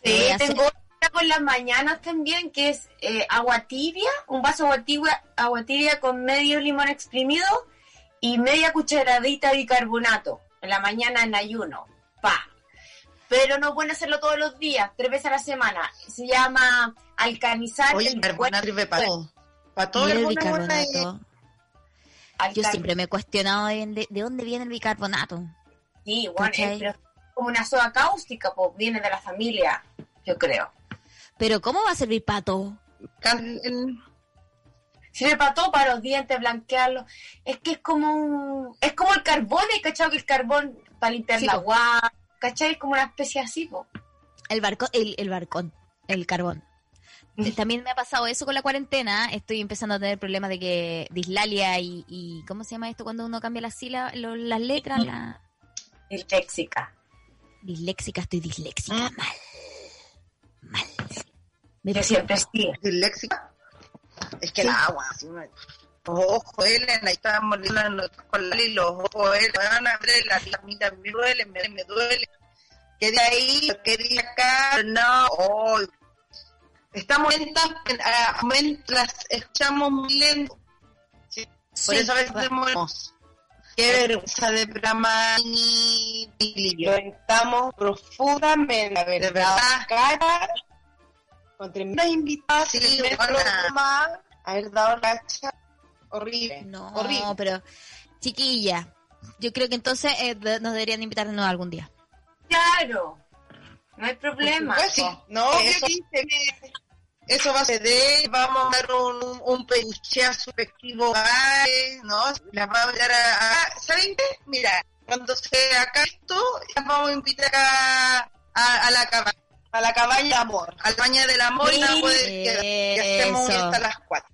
Sí, Voy a hacer- tengo con las mañanas también, que es eh, agua tibia, un vaso de agua tibia, agua tibia con medio limón exprimido y media cucharadita de bicarbonato en la mañana en ayuno. Pa. Pero no es bueno hacerlo todos los días, tres veces a la semana. Se llama alcanizar Oye, el bicarbonato sirve para todo. Para todo el bicarbonato. Yo siempre me he cuestionado de, de- de dónde viene el bicarbonato. Sí, bueno, es, como una soda cáustica, pues viene de la familia, yo creo. Pero ¿cómo va a servir para todo? can- el- Sirve para todo, para los dientes, blanquearlos. Es que es como un... Es como el carbón, ¿hay cachado que el carbón para limpiar Sí, la po. agua? ¿Cachai? Es como una especie así, po. El barco, el, el barcón, el carbón. Eh, también me ha pasado eso con la cuarentena. Estoy empezando a tener problemas de que dislalia y, y ¿cómo se llama esto cuando uno cambia las sílabas, lo- las letras? La... Disléxica. Disléxica, estoy disléxica, Mm. mal. Mal. Me Yo siempre disléxica. Es que el agua, así, los ojos duelen, ahí estábamos liando con la y los ojos duelen, me van a ver, la a mí también me duele, me, me duele. Quedé ahí, quedé acá, no, hoy. Estamos lentas, ah, las escuchamos muy lento. Sí, Por Sí, eso a veces demoramos. Qué vergüenza de Billy. Lo estamos profundamente, a ver, De verdad. cara, con tremendas invitadas Sí, programa, haber dado la hacha horrible. No, horrible. pero chiquilla, yo creo que entonces eh, de- nos deberían invitar de nuevo algún día. Claro. No hay problema. Pues sí, no, eso, eso va a suceder, vamos a dar un, un peluche a su respectivo hogar, ¿no? Las vamos a invitar a, a- ¿saben qué? Mira, cuando se acabe esto, las vamos a invitar a, a, a la cabaña, a la cabaña amor, a la cabaña del amor y no puede quedar. Y hacemos Eso. hasta las cuatro.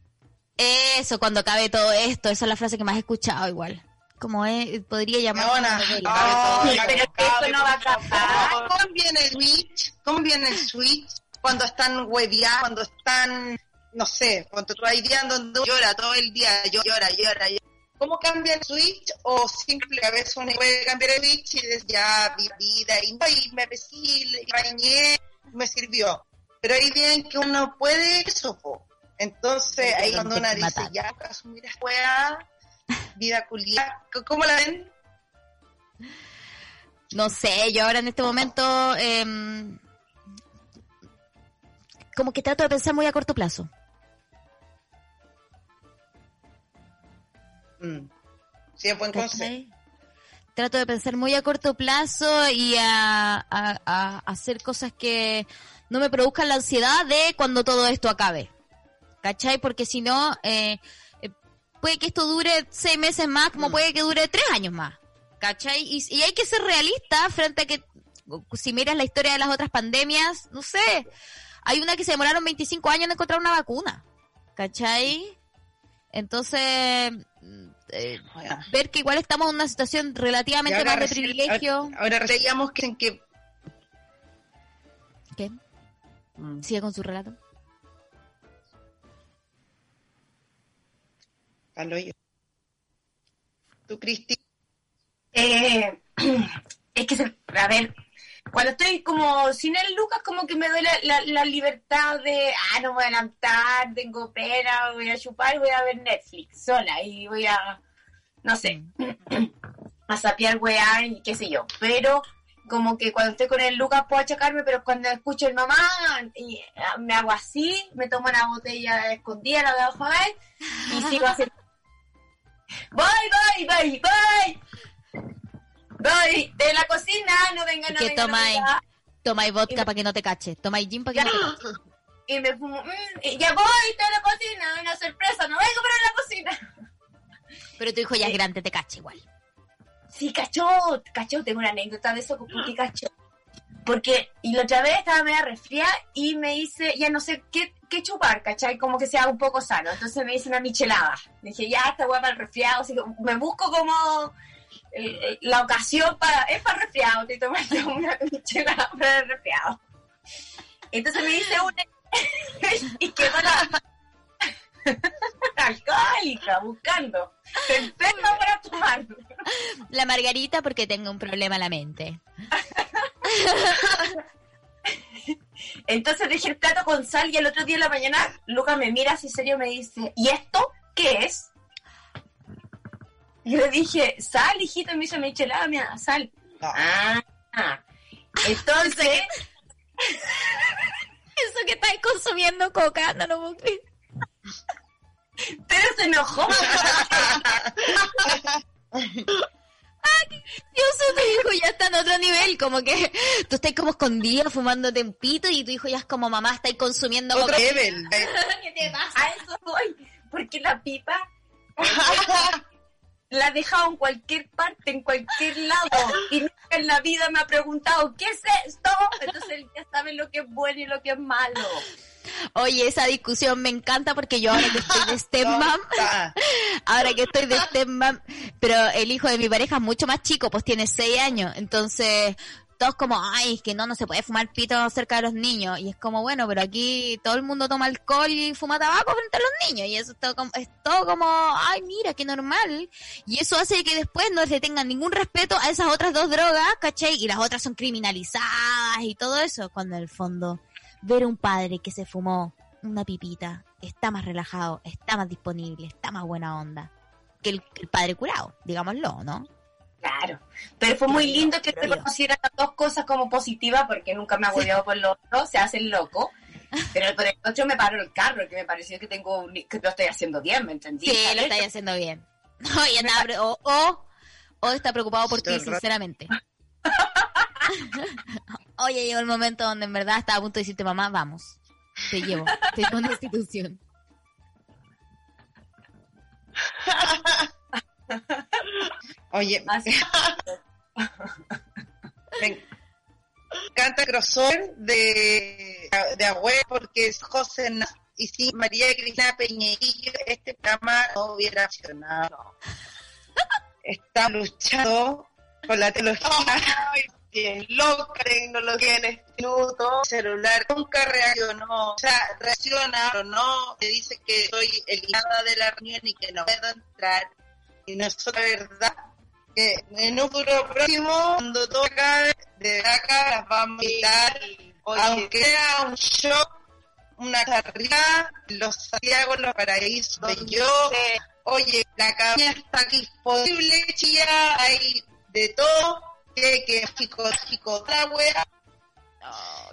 Eso, cuando acabe todo esto, esa es la frase que más he escuchado igual. Como es, podría llamar acabe todo. Pero que eso no va a acabar. ¿Cómo viene el Switch? ¿Cómo viene el Switch? Cuando están hueviados, cuando están, no sé, cuando tú hay días donde llora todo el día, llora, llora, llora. ¿Cómo cambia el Switch? O simple, a veces uno puede cambiar el Switch y decir, ya, vi vida, y, me besí, y bañé, me sirvió. Pero hay días en que uno puede eso, po. Entonces, ahí cuando una dice, ya, asumir esta weá, vida culiada, ¿cómo la ven? No sé, yo ahora en este momento em, como que trato de pensar muy a corto plazo. Mm. Sí. Trato de pensar muy a corto plazo y a, a- a hacer cosas que no me produzcan la ansiedad de cuando todo esto acabe. ¿Cachai? Porque si no, eh, eh, puede que esto dure seis meses más, como Mm. puede que dure tres años más. ¿Cachai? Y, y hay que ser realista frente a que, si miras la historia de las otras pandemias, no sé, hay una que se demoraron 25 años en encontrar una vacuna. ¿Cachai? Entonces, mm, eh, ver que igual estamos en una situación relativamente más de recién- privilegio. Ahora, ahora veíamos que en que ¿Qué? Mm. Sigue con su relato. Palo yo. Tú, Cristi. Eh, es que, se- a ver, cuando estoy como sin el Lucas, como que me doy la, la- la libertad de, ah, no voy a levantar, tengo pena, voy a chupar, voy a ver Netflix sola y voy a, no sé, a sapear weá y qué sé yo. Pero como que cuando estoy con el Lucas puedo achacarme, pero cuando escucho el mamá y ah, me hago así, me tomo una botella escondida, la dejo ahí y sigo haciendo. Voy, voy, voy, voy. De la cocina, no venga, ¿Y no qué venga, no tomáis? venga. Tomáis vodka me- para que no te cache. Tomáis gin para que no te cache. Y me fumo, mm, y ya voy de la cocina, una sorpresa, no vengo para la cocina. Pero tu hijo ya es grande, te cache igual. Sí, cachó, cachó, tengo una anécdota de eso con Puti cachó. Porque, y la otra vez estaba media resfriada y me hice, ya no sé qué, qué chupar, ¿cachai? Como que sea un poco sano. Entonces me hice una michelada. Dije, ya, esta hueá para el resfriado. Así que me busco como la ocasión para, es para resfriado, estoy tomando una michelada para el resfriado. Entonces me hice una y quedó la alcohólica buscando. Enferma para tomar. La margarita porque tengo un problema en la mente. Entonces dejé el plato con sal y el otro día en la mañana Lucas me mira así serio y me dice, ¿y esto qué es? Y yo le dije, sal, hijito, y me dice, michelada, mira, sal. Ah, ah. entonces, Eso que estáis consumiendo coca, no lo puedo creer. pero se enojó. Dios, tu hijo ya está en otro nivel, como que tú estás como escondida fumándote un pito y tu hijo ya es como mamá, está ahí consumiendo Otro coca. level. ¿Qué te pasa? A eso voy, porque la pipa la he dejado en cualquier parte, en cualquier lado, y nunca en la vida me ha preguntado, ¿qué es esto? Entonces él ya sabe lo que es bueno y lo que es malo. Oye, esa discusión me encanta porque yo ahora que estoy de stepmom, ahora que estoy de stepmom, pero el hijo de mi pareja es mucho más chico, pues tiene seis años, entonces todos como, ay, es que no, no se puede fumar pito cerca de los niños, y es como, bueno, pero aquí todo el mundo toma alcohol y fuma tabaco frente a los niños, y eso es todo como, es todo como ay, mira, qué normal, y eso hace que después no le tengan ningún respeto a esas otras dos drogas, ¿cachai? Y las otras son criminalizadas y todo eso, cuando en el fondo ver un padre que se fumó una pipita está más relajado, está más disponible, está más buena onda que el, que el padre curado, digámoslo, ¿no? Claro, pero fue muy lindo que se conocieran las dos cosas como positivas porque nunca me ha hueveado por lo otro, se hace el loco. Pero por el otro me paró el carro, que me pareció que tengo un- que lo estoy haciendo bien, ¿me entendí? Sí, lo estáis haciendo bien. No, y pre- o, o, o está preocupado por ti, sinceramente. Oye, llegó el momento donde en verdad estaba a punto de decirte, mamá, vamos, te llevo, te llevo a una institución. Oye, Así. me encanta el crossover de, de abuelo porque es José Na- y si María Cristina Peñeillo este programa no hubiera funcionado. Está luchando con la tecnología. Es loca tecnología en este minuto. El celular nunca reaccionó, o sea, reacciona, pero no te dice que soy eliminada de la reunión y que no puedo entrar. Y nosotros, la verdad, que en un futuro próximo, cuando todo acabe, de acá las vamos a invitar, aunque sea un show, una carrera, los Santiago, los Paraísos, de yo, oye, la cabaña está aquí disponible, chía, hay de todo, que, que psicológico, la wea,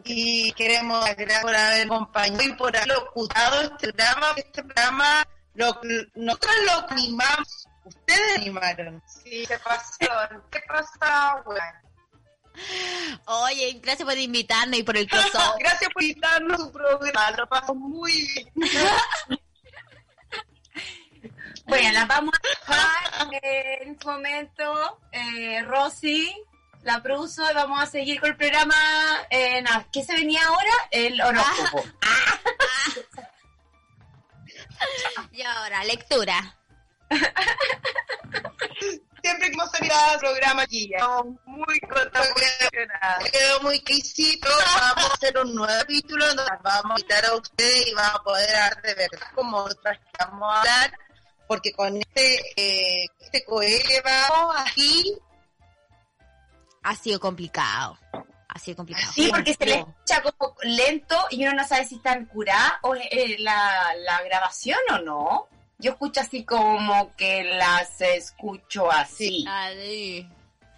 y queremos gracias por haber acompañado y por haber locutado este programa. Este programa, lo, nosotros lo animamos, ustedes animaron. Sí, se pasó. ¿Qué pasa, weón? Oye, gracias por invitarnos y por el crossover. Gracias por invitarnos a su programa. Lo paso muy bien. Bueno, las vamos a dejar eh, en este momento. Eh, Rosy la produjo y vamos a seguir con el programa. Eh, nada, ¿Qué se venía ahora? El horóscopo. Y ahora, lectura. Siempre que hemos salido al programa aquí, ya. Estamos muy emocionados. Quedó muy quisito, vamos a hacer un nuevo capítulo donde las vamos a invitar a ustedes y vamos a poder hablar de verdad como otras que vamos a hablar, porque con este, eh, este coeva aquí, Ha sido complicado. Ha sido complicado. Sí, porque se le escucha como lento y uno no sabe si están curadas o eh, la, la grabación o no. Yo escucho así como que las escucho así. Ay.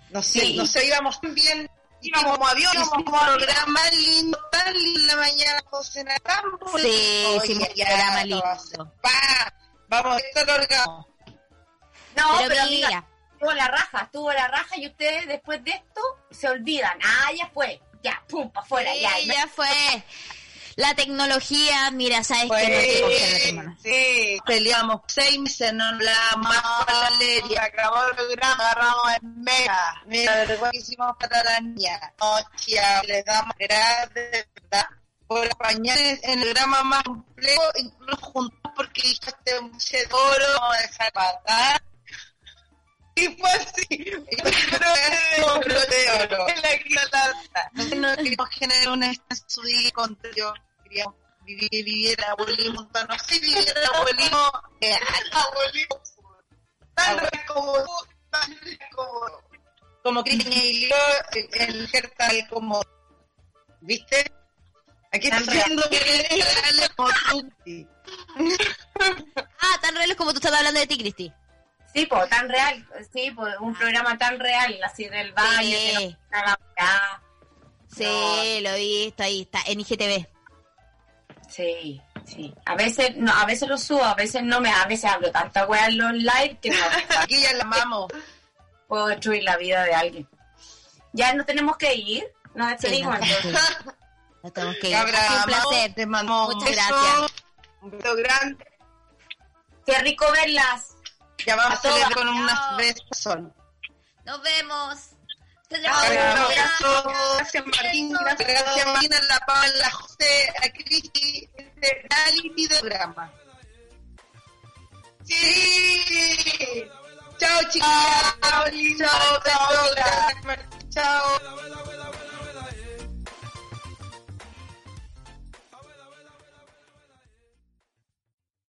no sé, Sí. no sé, íbamos tan bien, Íbamos como avión, íbamos como programa lindo, tan lindo en la mañana, José. Sí, ya, programa lindo. Pa, vamos, esto lo orgamos. No, Pero, pero, mira, mira, estuvo la raja, estuvo la raja y ustedes después de esto se olvidan. Ah, ya fue, ya, pum, para afuera, sí, ya. ya fue. La tecnología, mira, sabes que no que cogerla, hermana. Sí, peleamos seis meses, no más con la Se Leria. acabó el programa, agarramos en mega. Mira, lo que hicimos para las niñas. No, tía, les damos gracias de verdad por acompañar en el programa más complejo, incluso juntos porque dijo este mucho oro, vamos a dejar pagar. Y fue así. Y pero de oro. En la quinta no queríamos generar una subida contra yo. Queríamos vivir, vivir el abuelismo, no sé, vivir el abuelismo. eh, abuelito. Tan real como tú, tan real como tú. como Cristian y yo, el, el ser tal como, ¿viste? Aquí Tan estoy diciendo que eres real como tú. sí. Ah, tan real es como tú estabas hablando de ti, Cristi. Sí, pues, tan real, sí, pues, un programa tan real, así del baño, que no Sí, weá. sí, lo he visto, ahí está, en IGTV. Sí, sí. A veces, no, a veces lo subo, a veces no me, a veces hablo tanta weá en los live que no Aquí ya la amamos. puedo destruir la vida de alguien. Ya no tenemos que ir, nos Sí, despedimos no, entonces. no tenemos que ir. Cabra, un placer. Te mandamos Muchas gracias. Un beso grande. Qué rico verlas. Ya vamos a celebrar con unas besos. Nos vemos. Gracias Martín, gracias Martina, la Paula, José, a Cristi, este reality de programa. Sí. Chao chao, chao. Chao.